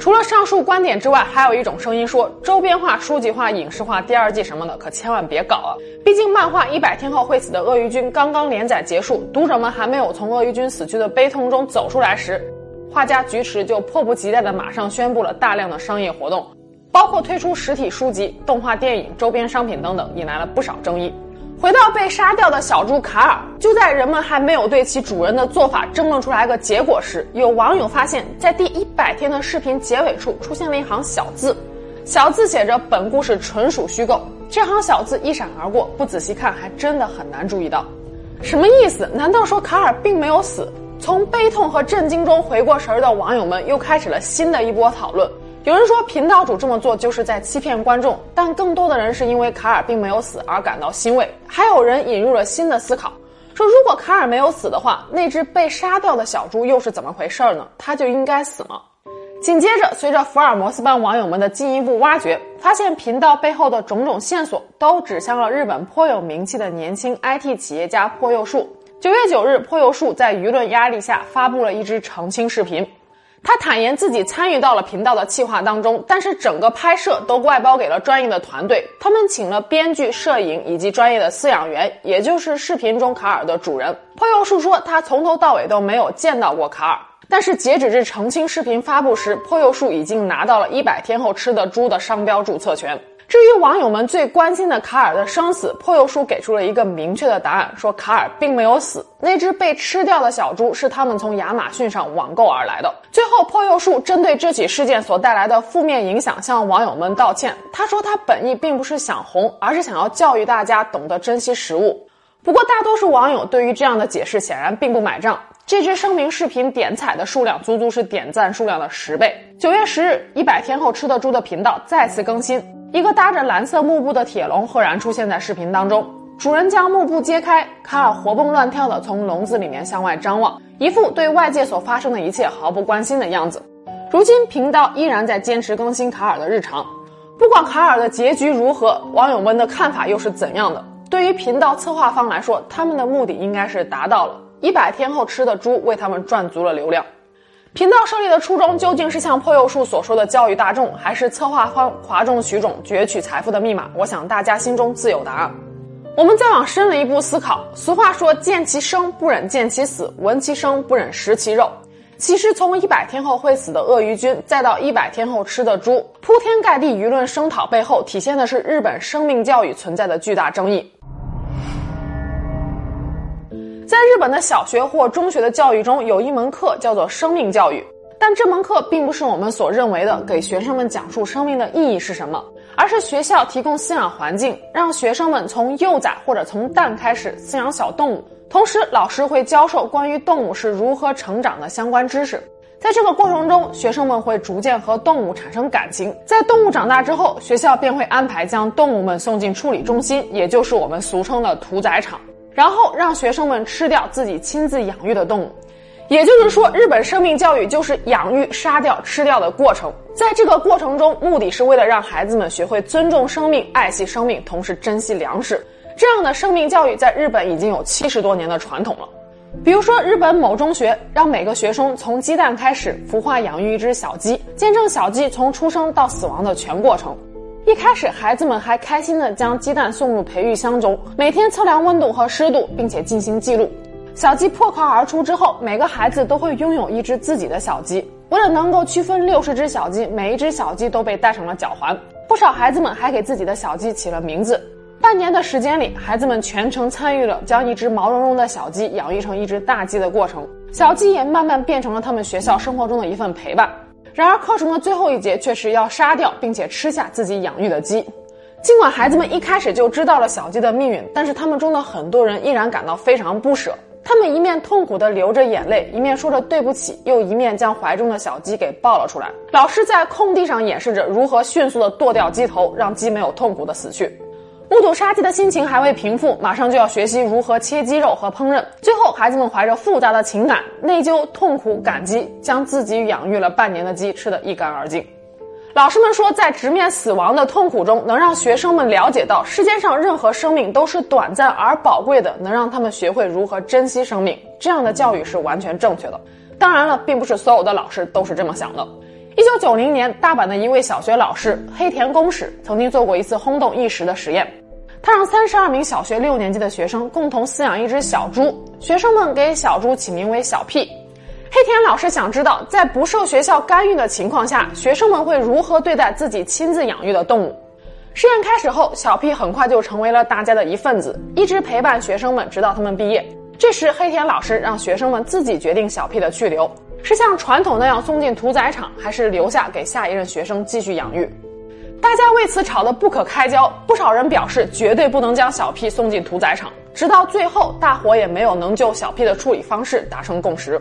[SPEAKER 1] 除了上述观点之外，还有一种声音说，周边化、书籍化、影视化第二季什么的，可千万别搞啊！毕竟漫画《一百天后会死的鳄鱼君》刚刚连载结束，读者们还没有从鳄鱼君死去的悲痛中走出来时，画家菊池就迫不及待地马上宣布了大量的商业活动，包括推出实体书籍、动画电影、周边商品等等，引来了不少争议。回到被杀掉的小猪卡尔，就在人们还没有对其主人的做法争论出来个结果时，有网友发现，在第一百天的视频结尾处出现了一行小字，小字写着“本故事纯属虚构”。这行小字一闪而过，不仔细看还真的很难注意到，什么意思？难道说卡尔并没有死？从悲痛和震惊中回过神儿的网友们又开始了新的一波讨论。有人说频道主这么做就是在欺骗观众，但更多的人是因为卡尔并没有死而感到欣慰。还有人引入了新的思考，说如果卡尔没有死的话，那只被杀掉的小猪又是怎么回事呢？它就应该死吗？紧接着，随着福尔摩斯班网友们的进一步挖掘，发现频道背后的种种线索都指向了日本颇有名气的年轻 IT 企业家破右树。九月九日，破右树在舆论压力下发布了一支澄清视频。他坦言自己参与到了频道的企划当中，但是整个拍摄都外包给了专业的团队。他们请了编剧、摄影以及专业的饲养员，也就是视频中卡尔的主人。泼油树说，他从头到尾都没有见到过卡尔。但是截止至澄清视频发布时，破右树已经拿到了一百天后吃的猪的商标注册权。至于网友们最关心的卡尔的生死，破右叔给出了一个明确的答案，说卡尔并没有死，那只被吃掉的小猪是他们从亚马逊上网购而来的。最后，破右叔针对这起事件所带来的负面影响向网友们道歉。他说他本意并不是想红，而是想要教育大家懂得珍惜食物。不过，大多数网友对于这样的解释显然并不买账。这支声明视频点彩的数量足足是点赞数量的十倍。九月十日，一百天后吃的猪的频道再次更新。一个搭着蓝色幕布的铁笼赫然出现在视频当中，主人将幕布揭开，卡尔活蹦乱跳地从笼子里面向外张望，一副对外界所发生的一切毫不关心的样子。如今频道依然在坚持更新卡尔的日常，不管卡尔的结局如何，网友们的看法又是怎样的？对于频道策划方来说，他们的目的应该是达到了，一百天后吃的猪为他们赚足了流量。频道设立的初衷究竟是像破幼树所说的教育大众，还是策划方哗众取宠攫取财富的密码？我想大家心中自有答案。我们再往深了一步思考，俗话说见其生不忍见其死，闻其声不忍食其肉。其实从一百天后会死的鳄鱼君，再到一百天后吃的猪，铺天盖地舆论声讨背后，体现的是日本生命教育存在的巨大争议。在日本的小学或中学的教育中，有一门课叫做生命教育，但这门课并不是我们所认为的给学生们讲述生命的意义是什么，而是学校提供饲养环境，让学生们从幼崽或者从蛋开始饲养小动物，同时老师会教授关于动物是如何成长的相关知识。在这个过程中，学生们会逐渐和动物产生感情。在动物长大之后，学校便会安排将动物们送进处理中心，也就是我们俗称的屠宰场。然后让学生们吃掉自己亲自养育的动物，也就是说，日本生命教育就是养育、杀掉、吃掉的过程。在这个过程中，目的是为了让孩子们学会尊重生命、爱惜生命，同时珍惜粮食。这样的生命教育在日本已经有七十多年的传统了。比如说，日本某中学让每个学生从鸡蛋开始孵化养育一只小鸡，见证小鸡从出生到死亡的全过程。一开始，孩子们还开心地将鸡蛋送入培育箱中，每天测量温度和湿度，并且进行记录。小鸡破壳而出之后，每个孩子都会拥有一只自己的小鸡。为了能够区分六十只小鸡，每一只小鸡都被戴上了脚环。不少孩子们还给自己的小鸡起了名字。半年的时间里，孩子们全程参与了将一只毛茸茸的小鸡养育成一只大鸡的过程。小鸡也慢慢变成了他们学校生活中的一份陪伴。然而，课程的最后一节却是要杀掉并且吃下自己养育的鸡。尽管孩子们一开始就知道了小鸡的命运，但是他们中的很多人依然感到非常不舍。他们一面痛苦地流着眼泪，一面说着对不起，又一面将怀中的小鸡给抱了出来。老师在空地上演示着如何迅速地剁掉鸡头，让鸡没有痛苦地死去。目睹杀鸡的心情还未平复，马上就要学习如何切鸡肉和烹饪。最后，孩子们怀着复杂的情感，内疚、痛苦、感激，将自己养育了半年的鸡吃得一干二净。老师们说，在直面死亡的痛苦中，能让学生们了解到世界上任何生命都是短暂而宝贵的，能让他们学会如何珍惜生命。这样的教育是完全正确的。当然了，并不是所有的老师都是这么想的。一九九零年，大阪的一位小学老师黑田公史曾经做过一次轰动一时的实验。他让三十二名小学六年级的学生共同饲养一只小猪，学生们给小猪起名为小屁。黑田老师想知道，在不受学校干预的情况下，学生们会如何对待自己亲自养育的动物。实验开始后，小屁很快就成为了大家的一份子，一直陪伴学生们直到他们毕业。这时，黑田老师让学生们自己决定小屁的去留，是像传统那样送进屠宰场，还是留下给下一任学生继续养育。大家为此吵得不可开交，不少人表示绝对不能将小屁送进屠宰场。直到最后，大伙也没有能就小屁的处理方式达成共识。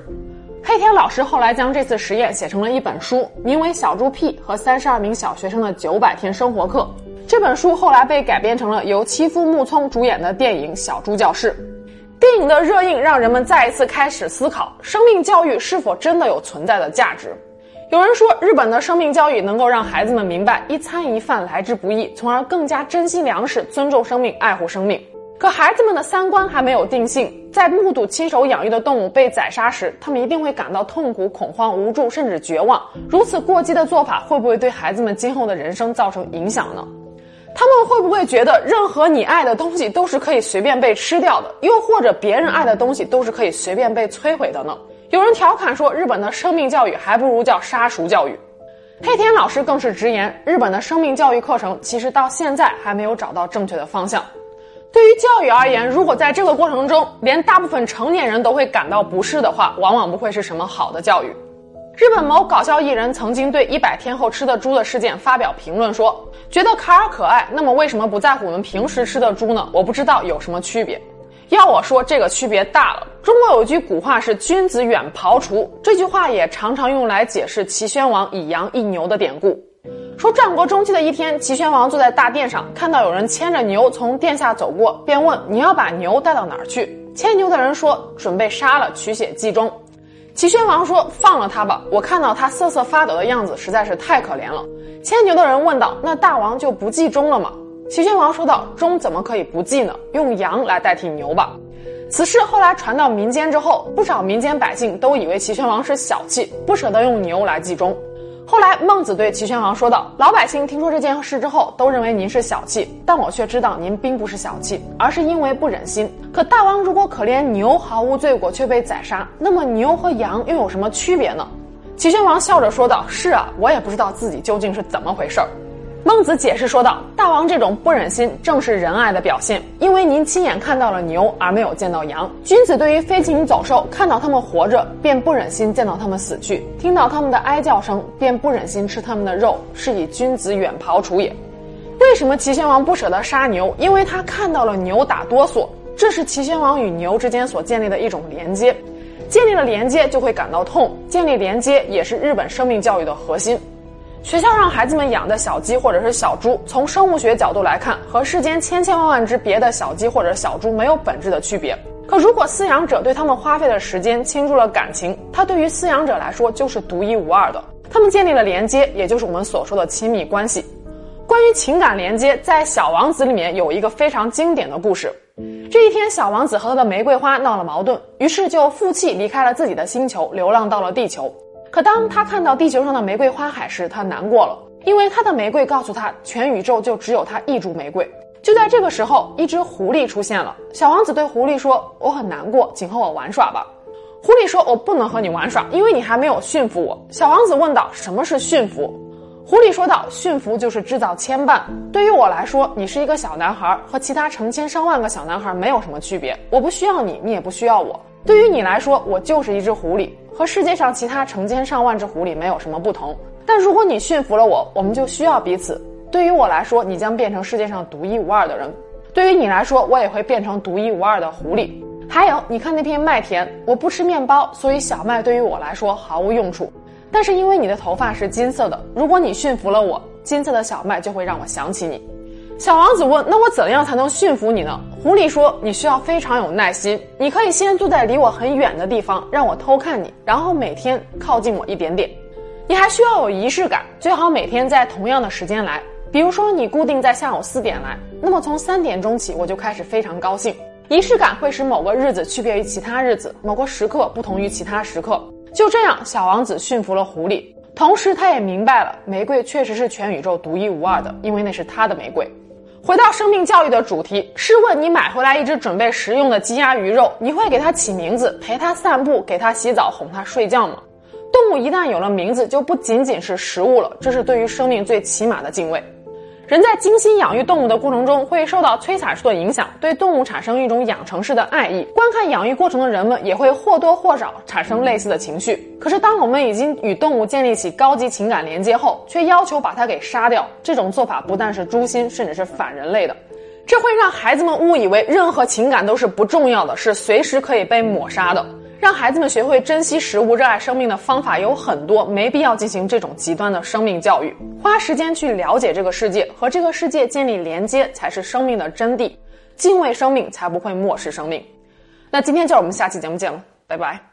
[SPEAKER 1] 黑田老师后来将这次实验写成了一本书，名为《小猪屁和三十二名小学生的九百天生活课》。这本书后来被改编成了由妻夫木聪主演的电影《小猪教室》。电影的热映让人们再一次开始思考：生命教育是否真的有存在的价值？有人说，日本的生命教育能够让孩子们明白一餐一饭来之不易，从而更加珍惜粮食、尊重生命、爱护生命。可孩子们的三观还没有定性，在目睹亲手养育的动物被宰杀时，他们一定会感到痛苦、恐慌、无助，甚至绝望。如此过激的做法，会不会对孩子们今后的人生造成影响呢？他们会不会觉得，任何你爱的东西都是可以随便被吃掉的，又或者别人爱的东西都是可以随便被摧毁的呢？有人调侃说，日本的生命教育还不如叫杀熟教育。黑田老师更是直言，日本的生命教育课程其实到现在还没有找到正确的方向。对于教育而言，如果在这个过程中连大部分成年人都会感到不适的话，往往不会是什么好的教育。日本某搞笑艺人曾经对一百天后吃的猪的事件发表评论说：“觉得卡尔可爱，那么为什么不在乎我们平时吃的猪呢？我不知道有什么区别。”要我说，这个区别大了。中国有句古话是“君子远庖厨”，这句话也常常用来解释齐宣王以羊易牛的典故。说战国中期的一天，齐宣王坐在大殿上，看到有人牵着牛从殿下走过，便问：“你要把牛带到哪儿去？”牵牛的人说：“准备杀了，取血祭钟。”齐宣王说：“放了他吧，我看到他瑟瑟发抖的样子实在是太可怜了。”牵牛的人问道：“那大王就不祭钟了吗？”齐宣王说道：“钟怎么可以不祭呢？用羊来代替牛吧。”此事后来传到民间之后，不少民间百姓都以为齐宣王是小气，不舍得用牛来祭钟。后来，孟子对齐宣王说道：“老百姓听说这件事之后，都认为您是小气，但我却知道您并不是小气，而是因为不忍心。可大王如果可怜牛毫无罪过却被宰杀，那么牛和羊又有什么区别呢？”齐宣王笑着说道：“是啊，我也不知道自己究竟是怎么回事儿。”孟子解释说道：“大王这种不忍心，正是仁爱的表现。因为您亲眼看到了牛，而没有见到羊。君子对于飞禽走兽，看到它们活着，便不忍心见到它们死去；听到它们的哀叫声，便不忍心吃它们的肉，是以君子远庖厨也。为什么齐宣王不舍得杀牛？因为他看到了牛打哆嗦，这是齐宣王与牛之间所建立的一种连接。建立了连接，就会感到痛；建立连接，也是日本生命教育的核心。”学校让孩子们养的小鸡或者是小猪，从生物学角度来看，和世间千千万万只别的小鸡或者小猪没有本质的区别。可如果饲养者对他们花费的时间倾注了感情，它对于饲养者来说就是独一无二的。他们建立了连接，也就是我们所说的亲密关系。关于情感连接，在《小王子》里面有一个非常经典的故事。这一天，小王子和他的玫瑰花闹了矛盾，于是就负气离开了自己的星球，流浪到了地球。可当他看到地球上的玫瑰花海时，他难过了，因为他的玫瑰告诉他，全宇宙就只有他一株玫瑰。就在这个时候，一只狐狸出现了。小王子对狐狸说：“我很难过，请和我玩耍吧。”狐狸说：“我不能和你玩耍，因为你还没有驯服我。”小王子问道：“什么是驯服？”狐狸说道：“驯服就是制造牵绊。对于我来说，你是一个小男孩，和其他成千上万个小男孩没有什么区别。我不需要你，你也不需要我。对于你来说，我就是一只狐狸。”和世界上其他成千上万只狐狸没有什么不同，但如果你驯服了我，我们就需要彼此。对于我来说，你将变成世界上独一无二的人；对于你来说，我也会变成独一无二的狐狸。还有，你看那片麦田，我不吃面包，所以小麦对于我来说毫无用处。但是因为你的头发是金色的，如果你驯服了我，金色的小麦就会让我想起你。小王子问：“那我怎样才能驯服你呢？”狐狸说：“你需要非常有耐心。你可以先坐在离我很远的地方，让我偷看你，然后每天靠近我一点点。你还需要有仪式感，最好每天在同样的时间来。比如说，你固定在下午四点来，那么从三点钟起我就开始非常高兴。仪式感会使某个日子区别于其他日子，某个时刻不同于其他时刻。就这样，小王子驯服了狐狸，同时他也明白了，玫瑰确实是全宇宙独一无二的，因为那是他的玫瑰。”回到生命教育的主题，试问你买回来一只准备食用的鸡鸭鱼肉，你会给它起名字，陪它散步，给它洗澡，哄它睡觉吗？动物一旦有了名字，就不仅仅是食物了，这是对于生命最起码的敬畏。人在精心养育动物的过程中，会受到催产素的影响，对动物产生一种养成式的爱意。观看养育过程的人们，也会或多或少产生类似的情绪。可是，当我们已经与动物建立起高级情感连接后，却要求把它给杀掉，这种做法不但是诛心，甚至是反人类的。这会让孩子们误以为任何情感都是不重要的，是随时可以被抹杀的。让孩子们学会珍惜食物、热爱生命的方法有很多，没必要进行这种极端的生命教育。花时间去了解这个世界，和这个世界建立连接，才是生命的真谛。敬畏生命，才不会漠视生命。那今天就是我们下期节目见了，拜拜。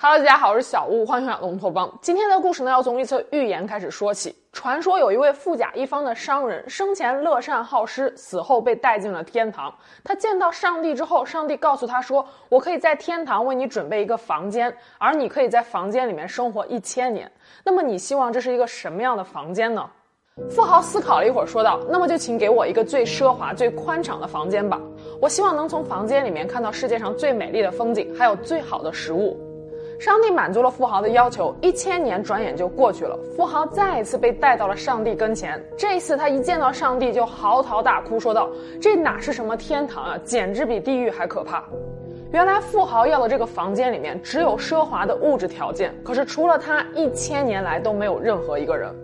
[SPEAKER 1] Hello，大家好，我是小吴，欢迎回到龙头帮。今天的故事呢，要从一则寓言开始说起。传说有一位富甲一方的商人，生前乐善好施，死后被带进了天堂。他见到上帝之后，上帝告诉他说：“我可以在天堂为你准备一个房间，而你可以在房间里面生活一千年。那么你希望这是一个什么样的房间呢？”富豪思考了一会儿，说道：“那么就请给我一个最奢华、最宽敞的房间吧。我希望能从房间里面看到世界上最美丽的风景，还有最好的食物。”上帝满足了富豪的要求，一千年转眼就过去了。富豪再一次被带到了上帝跟前，这一次他一见到上帝就嚎啕大哭，说道：“这哪是什么天堂啊，简直比地狱还可怕！”原来富豪要的这个房间里面只有奢华的物质条件，可是除了他，一千年来都没有任何一个人。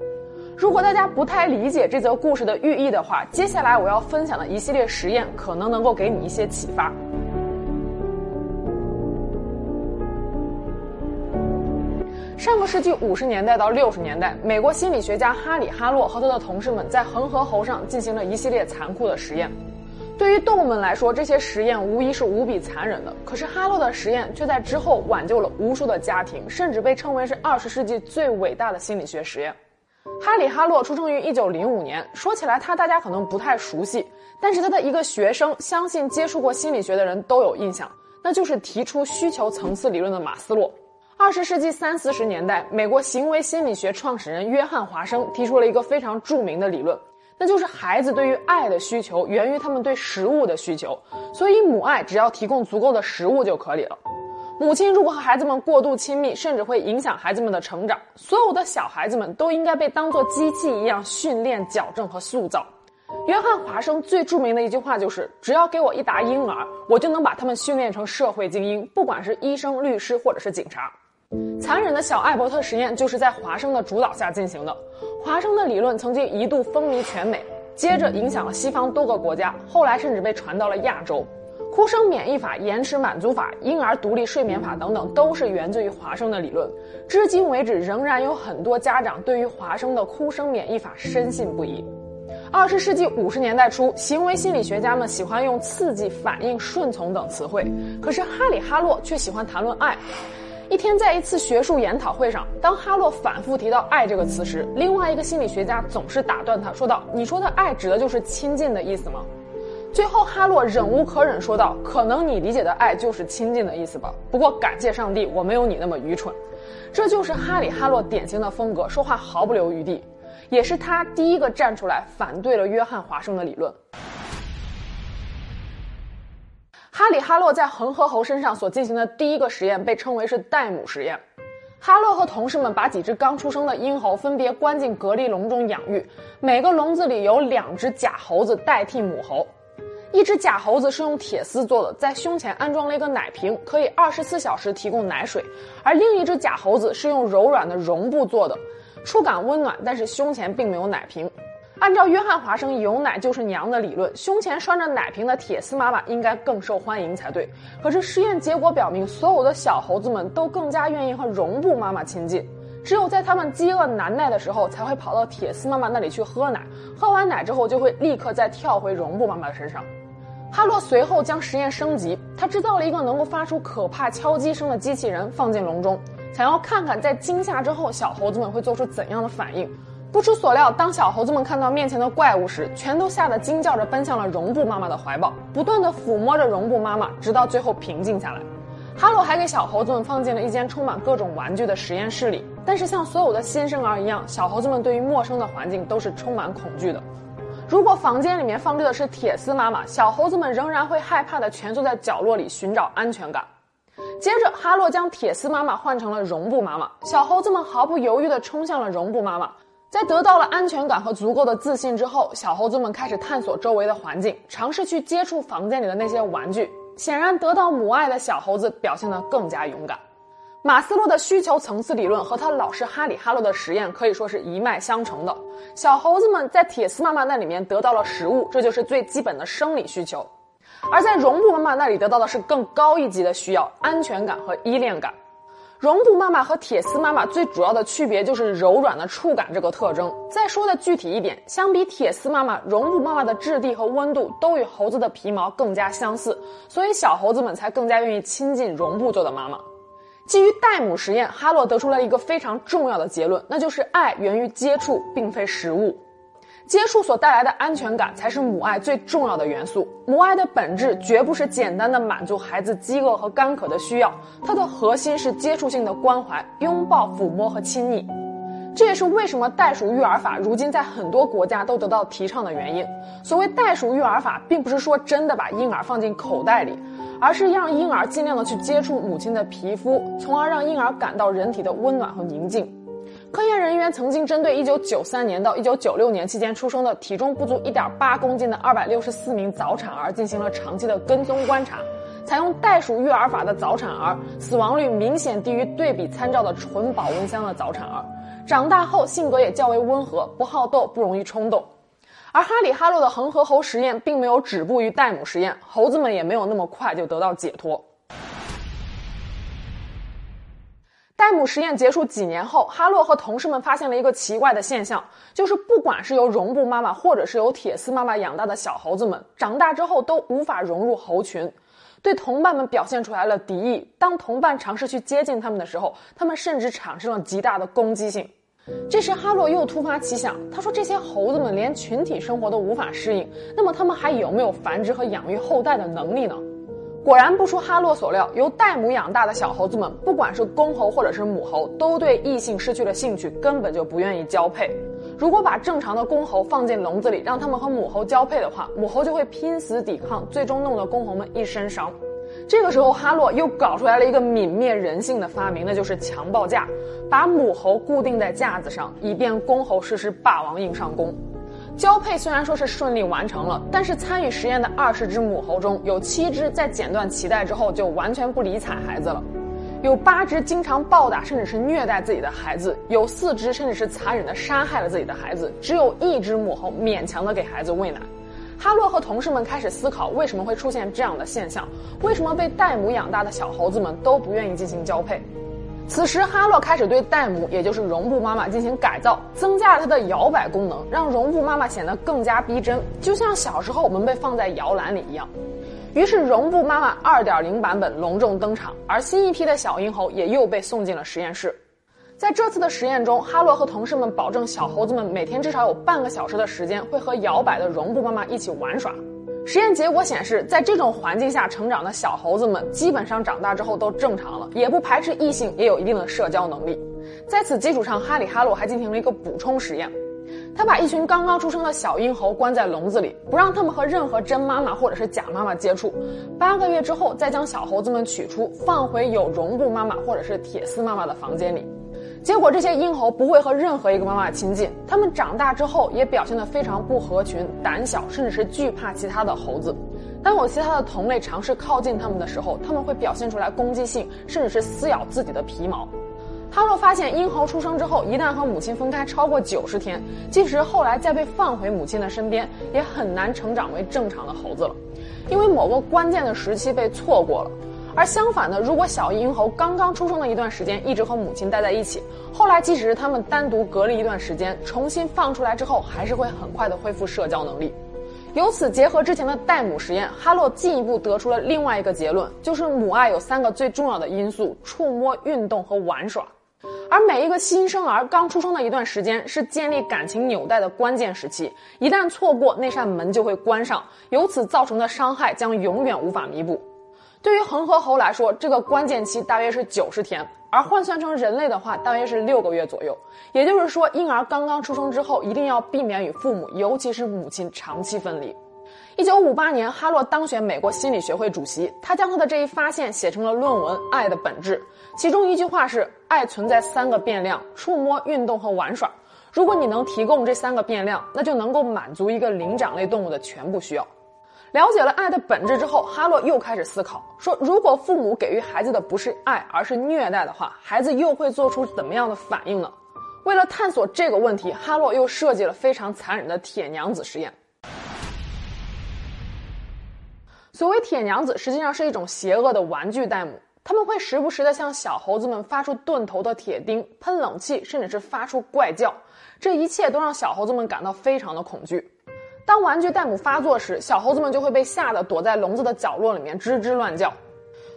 [SPEAKER 1] 如果大家不太理解这则故事的寓意的话，接下来我要分享的一系列实验可能能够给你一些启发。上个世纪五十年代到六十年代，美国心理学家哈里·哈洛和他的同事们在恒河猴上进行了一系列残酷的实验。对于动物们来说，这些实验无疑是无比残忍的。可是哈洛的实验却在之后挽救了无数的家庭，甚至被称为是二十世纪最伟大的心理学实验。哈里·哈洛出生于一九零五年，说起来他大家可能不太熟悉，但是他的一个学生，相信接触过心理学的人都有印象，那就是提出需求层次理论的马斯洛。二十世纪三四十年代，美国行为心理学创始人约翰·华生提出了一个非常著名的理论，那就是孩子对于爱的需求源于他们对食物的需求，所以母爱只要提供足够的食物就可以了。母亲如果和孩子们过度亲密，甚至会影响孩子们的成长。所有的小孩子们都应该被当作机器一样训练、矫正和塑造。约翰·华生最著名的一句话就是：“只要给我一打婴儿，我就能把他们训练成社会精英，不管是医生、律师或者是警察。”残忍的小艾伯特实验就是在华生的主导下进行的。华生的理论曾经一度风靡全美，接着影响了西方多个国家，后来甚至被传到了亚洲。哭声免疫法、延迟满足法、婴儿独立睡眠法等等，都是源自于华生的理论。至今为止，仍然有很多家长对于华生的哭声免疫法深信不疑。二十世纪五十年代初，行为心理学家们喜欢用刺激、反应、顺从等词汇，可是哈里·哈洛却喜欢谈论爱。一天，在一次学术研讨会上，当哈洛反复提到“爱”这个词时，另外一个心理学家总是打断他，说道：“你说的爱指的就是亲近的意思吗？”最后，哈洛忍无可忍，说道：“可能你理解的爱就是亲近的意思吧。不过，感谢上帝，我没有你那么愚蠢。”这就是哈里·哈洛典型的风格，说话毫不留余地，也是他第一个站出来反对了约翰·华生的理论。哈里·哈洛在恒河猴身上所进行的第一个实验被称为是代母实验。哈洛和同事们把几只刚出生的婴猴分别关进隔离笼中养育，每个笼子里有两只假猴子代替母猴。一只假猴子是用铁丝做的，在胸前安装了一个奶瓶，可以二十四小时提供奶水；而另一只假猴子是用柔软的绒布做的，触感温暖，但是胸前并没有奶瓶。按照约翰·华生“有奶就是娘”的理论，胸前拴着奶瓶的铁丝妈妈应该更受欢迎才对。可是实验结果表明，所有的小猴子们都更加愿意和绒布妈妈亲近，只有在他们饥饿难耐的时候，才会跑到铁丝妈妈那里去喝奶，喝完奶之后就会立刻再跳回绒布妈妈的身上。哈洛随后将实验升级，他制造了一个能够发出可怕敲击声的机器人，放进笼中，想要看看在惊吓之后小猴子们会做出怎样的反应。不出所料，当小猴子们看到面前的怪物时，全都吓得惊叫着奔向了绒布妈妈的怀抱，不断的抚摸着绒布妈妈，直到最后平静下来。哈洛还给小猴子们放进了一间充满各种玩具的实验室里，但是像所有的新生儿一样，小猴子们对于陌生的环境都是充满恐惧的。如果房间里面放置的是铁丝妈妈，小猴子们仍然会害怕的蜷缩在角落里寻找安全感。接着，哈洛将铁丝妈妈换成了绒布妈妈，小猴子们毫不犹豫地冲向了绒布妈妈。在得到了安全感和足够的自信之后，小猴子们开始探索周围的环境，尝试去接触房间里的那些玩具。显然，得到母爱的小猴子表现得更加勇敢。马斯洛的需求层次理论和他老师哈里·哈洛的实验可以说是一脉相承的。小猴子们在铁丝妈妈那里面得到了食物，这就是最基本的生理需求；而在绒布妈妈那里得到的是更高一级的需要——安全感和依恋感。绒布妈妈和铁丝妈妈最主要的区别就是柔软的触感这个特征。再说的具体一点，相比铁丝妈妈，绒布妈妈的质地和温度都与猴子的皮毛更加相似，所以小猴子们才更加愿意亲近绒布做的妈妈。基于代母实验，哈洛得出了一个非常重要的结论，那就是爱源于接触，并非食物。接触所带来的安全感才是母爱最重要的元素。母爱的本质绝不是简单的满足孩子饥饿和干渴的需要，它的核心是接触性的关怀、拥抱、抚摸和亲昵。这也是为什么袋鼠育儿法如今在很多国家都得到提倡的原因。所谓袋鼠育儿法，并不是说真的把婴儿放进口袋里。而是让婴儿尽量的去接触母亲的皮肤，从而让婴儿感到人体的温暖和宁静。科研人员曾经针对1993年到1996年期间出生的体重不足1.8公斤的264名早产儿进行了长期的跟踪观察。采用袋鼠育儿法的早产儿死亡率明显低于对比参照的纯保温箱的早产儿，长大后性格也较为温和，不好斗，不容易冲动。而哈里·哈洛的恒河猴实验并没有止步于戴姆实验，猴子们也没有那么快就得到解脱。代母实验结束几年后，哈洛和同事们发现了一个奇怪的现象，就是不管是由绒布妈妈或者是由铁丝妈妈养大的小猴子们，长大之后都无法融入猴群，对同伴们表现出来了敌意。当同伴尝试去接近他们的时候，他们甚至产生了极大的攻击性。这时，哈洛又突发奇想，他说：“这些猴子们连群体生活都无法适应，那么他们还有没有繁殖和养育后代的能力呢？”果然不出哈洛所料，由代母养大的小猴子们，不管是公猴或者是母猴，都对异性失去了兴趣，根本就不愿意交配。如果把正常的公猴放进笼子里，让它们和母猴交配的话，母猴就会拼死抵抗，最终弄得公猴们一身伤。这个时候，哈洛又搞出来了一个泯灭人性的发明，那就是强暴架，把母猴固定在架子上，以便公猴实施霸王硬上弓。交配虽然说是顺利完成了，但是参与实验的二十只母猴中有七只在剪断脐带之后就完全不理睬孩子了，有八只经常暴打甚至是虐待自己的孩子，有四只甚至是残忍的杀害了自己的孩子，只有一只母猴勉强的给孩子喂奶。哈洛和同事们开始思考为什么会出现这样的现象，为什么被代母养大的小猴子们都不愿意进行交配。此时，哈洛开始对戴姆，也就是绒布妈妈进行改造，增加了它的摇摆功能，让绒布妈妈显得更加逼真，就像小时候我们被放在摇篮里一样。于是，绒布妈妈2.0版本隆重登场，而新一批的小婴猴也又被送进了实验室。在这次的实验中，哈洛和同事们保证小猴子们每天至少有半个小时的时间会和摇摆的绒布妈妈一起玩耍。实验结果显示，在这种环境下成长的小猴子们，基本上长大之后都正常了，也不排斥异性，也有一定的社交能力。在此基础上，哈里哈洛还进行了一个补充实验，他把一群刚刚出生的小婴猴关在笼子里，不让他们和任何真妈妈或者是假妈妈接触。八个月之后，再将小猴子们取出，放回有绒布妈妈或者是铁丝妈妈的房间里。结果，这些婴猴不会和任何一个妈妈亲近。它们长大之后也表现得非常不合群、胆小，甚至是惧怕其他的猴子。当有其他的同类尝试靠近它们的时候，它们会表现出来攻击性，甚至是撕咬自己的皮毛。哈洛发现，婴猴出生之后，一旦和母亲分开超过九十天，即使后来再被放回母亲的身边，也很难成长为正常的猴子了，因为某个关键的时期被错过了。而相反的，如果小婴猴刚刚出生的一段时间一直和母亲待在一起，后来即使是他们单独隔离一段时间，重新放出来之后，还是会很快的恢复社交能力。由此结合之前的代母实验，哈洛进一步得出了另外一个结论，就是母爱有三个最重要的因素：触摸、运动和玩耍。而每一个新生儿刚出生的一段时间是建立感情纽带的关键时期，一旦错过，那扇门就会关上，由此造成的伤害将永远无法弥补。对于恒河猴来说，这个关键期大约是九十天，而换算成人类的话，大约是六个月左右。也就是说，婴儿刚刚出生之后，一定要避免与父母，尤其是母亲长期分离。一九五八年，哈洛当选美国心理学会主席，他将他的这一发现写成了论文《爱的本质》，其中一句话是：爱存在三个变量：触摸、运动和玩耍。如果你能提供这三个变量，那就能够满足一个灵长类动物的全部需要。了解了爱的本质之后，哈洛又开始思考：说如果父母给予孩子的不是爱，而是虐待的话，孩子又会做出怎么样的反应呢？为了探索这个问题，哈洛又设计了非常残忍的铁娘子实验。所谓铁娘子，实际上是一种邪恶的玩具代母，他们会时不时的向小猴子们发出钝头的铁钉、喷冷气，甚至是发出怪叫，这一切都让小猴子们感到非常的恐惧。当玩具代母发作时，小猴子们就会被吓得躲在笼子的角落里面吱吱乱叫。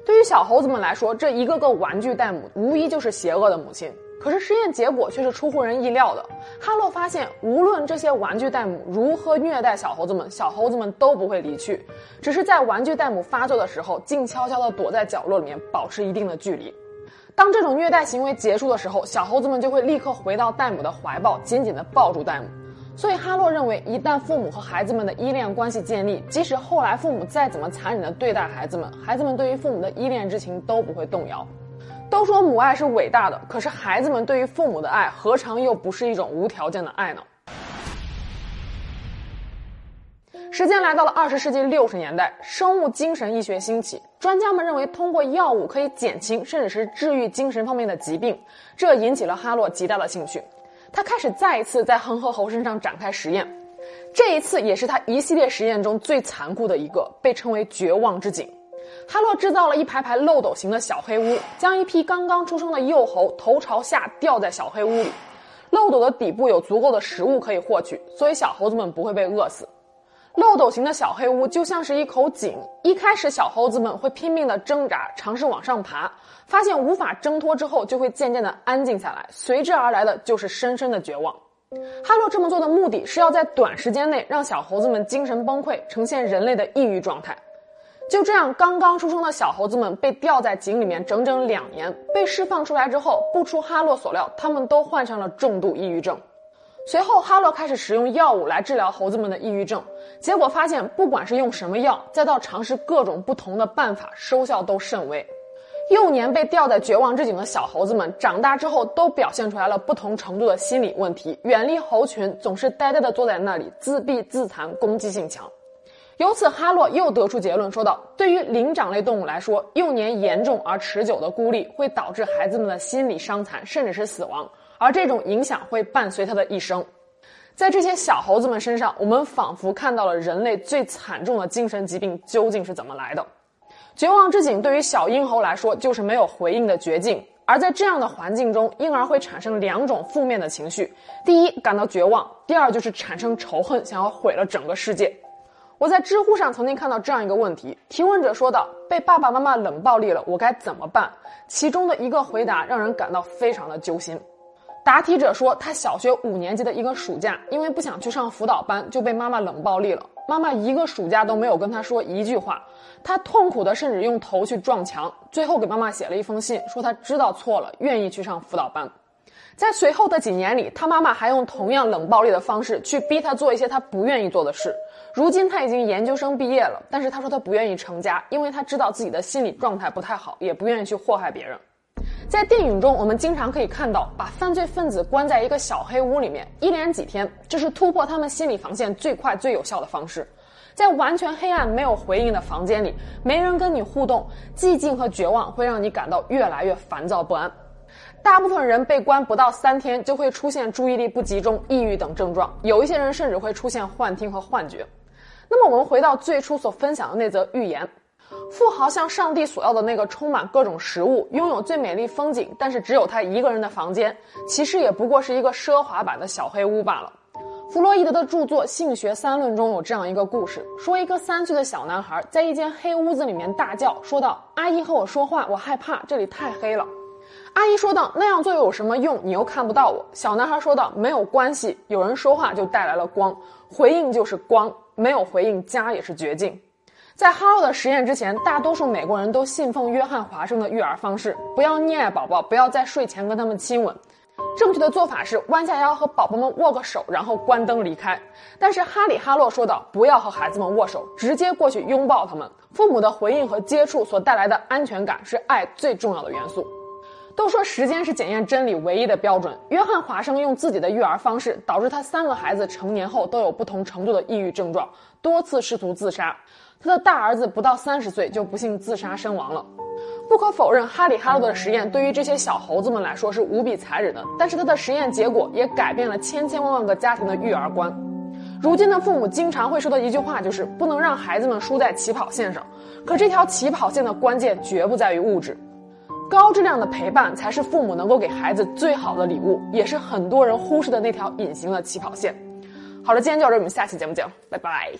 [SPEAKER 1] 对于小猴子们来说，这一个个玩具代母无疑就是邪恶的母亲。可是实验结果却是出乎人意料的。哈洛发现，无论这些玩具代母如何虐待小猴子们，小猴子们都不会离去，只是在玩具代母发作的时候，静悄悄地躲在角落里面，保持一定的距离。当这种虐待行为结束的时候，小猴子们就会立刻回到代母的怀抱，紧紧地抱住代母。所以，哈洛认为，一旦父母和孩子们的依恋关系建立，即使后来父母再怎么残忍的对待孩子们，孩子们对于父母的依恋之情都不会动摇。都说母爱是伟大的，可是孩子们对于父母的爱，何尝又不是一种无条件的爱呢？时间来到了二十世纪六十年代，生物精神医学兴起，专家们认为通过药物可以减轻甚至是治愈精神方面的疾病，这引起了哈洛极大的兴趣。他开始再一次在恒河猴身上展开实验，这一次也是他一系列实验中最残酷的一个，被称为“绝望之井”。哈洛制造了一排排漏斗形的小黑屋，将一批刚刚出生的幼猴头朝下吊在小黑屋里，漏斗的底部有足够的食物可以获取，所以小猴子们不会被饿死。漏斗形的小黑屋就像是一口井，一开始小猴子们会拼命的挣扎，尝试往上爬，发现无法挣脱之后，就会渐渐的安静下来，随之而来的就是深深的绝望。哈洛这么做的目的是要在短时间内让小猴子们精神崩溃，呈现人类的抑郁状态。就这样，刚刚出生的小猴子们被吊在井里面整整两年，被释放出来之后，不出哈洛所料，他们都患上了重度抑郁症。随后，哈洛开始使用药物来治疗猴子们的抑郁症，结果发现，不管是用什么药，再到尝试各种不同的办法，收效都甚微。幼年被吊在绝望之井的小猴子们，长大之后都表现出来了不同程度的心理问题，远离猴群，总是呆呆地坐在那里，自闭自残，攻击性强。由此，哈洛又得出结论，说道：对于灵长类动物来说，幼年严重而持久的孤立会导致孩子们的心理伤残，甚至是死亡，而这种影响会伴随他的一生。在这些小猴子们身上，我们仿佛看到了人类最惨重的精神疾病究竟是怎么来的。绝望之井对于小婴猴来说，就是没有回应的绝境。而在这样的环境中，婴儿会产生两种负面的情绪：第一，感到绝望；第二，就是产生仇恨，想要毁了整个世界。我在知乎上曾经看到这样一个问题，提问者说道：“被爸爸妈妈冷暴力了，我该怎么办？”其中的一个回答让人感到非常的揪心。答题者说，他小学五年级的一个暑假，因为不想去上辅导班，就被妈妈冷暴力了。妈妈一个暑假都没有跟他说一句话，他痛苦的甚至用头去撞墙，最后给妈妈写了一封信，说他知道错了，愿意去上辅导班。在随后的几年里，他妈妈还用同样冷暴力的方式去逼他做一些他不愿意做的事。如今他已经研究生毕业了，但是他说他不愿意成家，因为他知道自己的心理状态不太好，也不愿意去祸害别人。在电影中，我们经常可以看到，把犯罪分子关在一个小黑屋里面，一连几天，这是突破他们心理防线最快最有效的方式。在完全黑暗、没有回应的房间里，没人跟你互动，寂静和绝望会让你感到越来越烦躁不安。大部分人被关不到三天，就会出现注意力不集中、抑郁等症状，有一些人甚至会出现幻听和幻觉。那么，我们回到最初所分享的那则寓言：富豪向上帝索要的那个充满各种食物、拥有最美丽风景，但是只有他一个人的房间，其实也不过是一个奢华版的小黑屋罢了。弗洛伊德的著作《性学三论》中有这样一个故事：说一个三岁的小男孩在一间黑屋子里面大叫，说道：“阿姨和我说话，我害怕，这里太黑了。”阿姨说道：“那样做有什么用？你又看不到我。”小男孩说道：“没有关系，有人说话就带来了光，回应就是光，没有回应，家也是绝境。”在哈洛的实验之前，大多数美国人都信奉约翰华生的育儿方式：不要溺爱宝宝，不要在睡前跟他们亲吻。正确的做法是弯下腰和宝宝们握个手，然后关灯离开。但是哈里·哈洛说道：“不要和孩子们握手，直接过去拥抱他们。父母的回应和接触所带来的安全感是爱最重要的元素。”都说时间是检验真理唯一的标准。约翰·华生用自己的育儿方式，导致他三个孩子成年后都有不同程度的抑郁症状，多次试图自杀。他的大儿子不到三十岁就不幸自杀身亡了。不可否认，哈里·哈洛的实验对于这些小猴子们来说是无比残忍的，但是他的实验结果也改变了千千万万个家庭的育儿观。如今的父母经常会说的一句话就是不能让孩子们输在起跑线上。可这条起跑线的关键绝不在于物质。高质量的陪伴才是父母能够给孩子最好的礼物，也是很多人忽视的那条隐形的起跑线。好了，今天就到这，我们下期节目见，拜拜。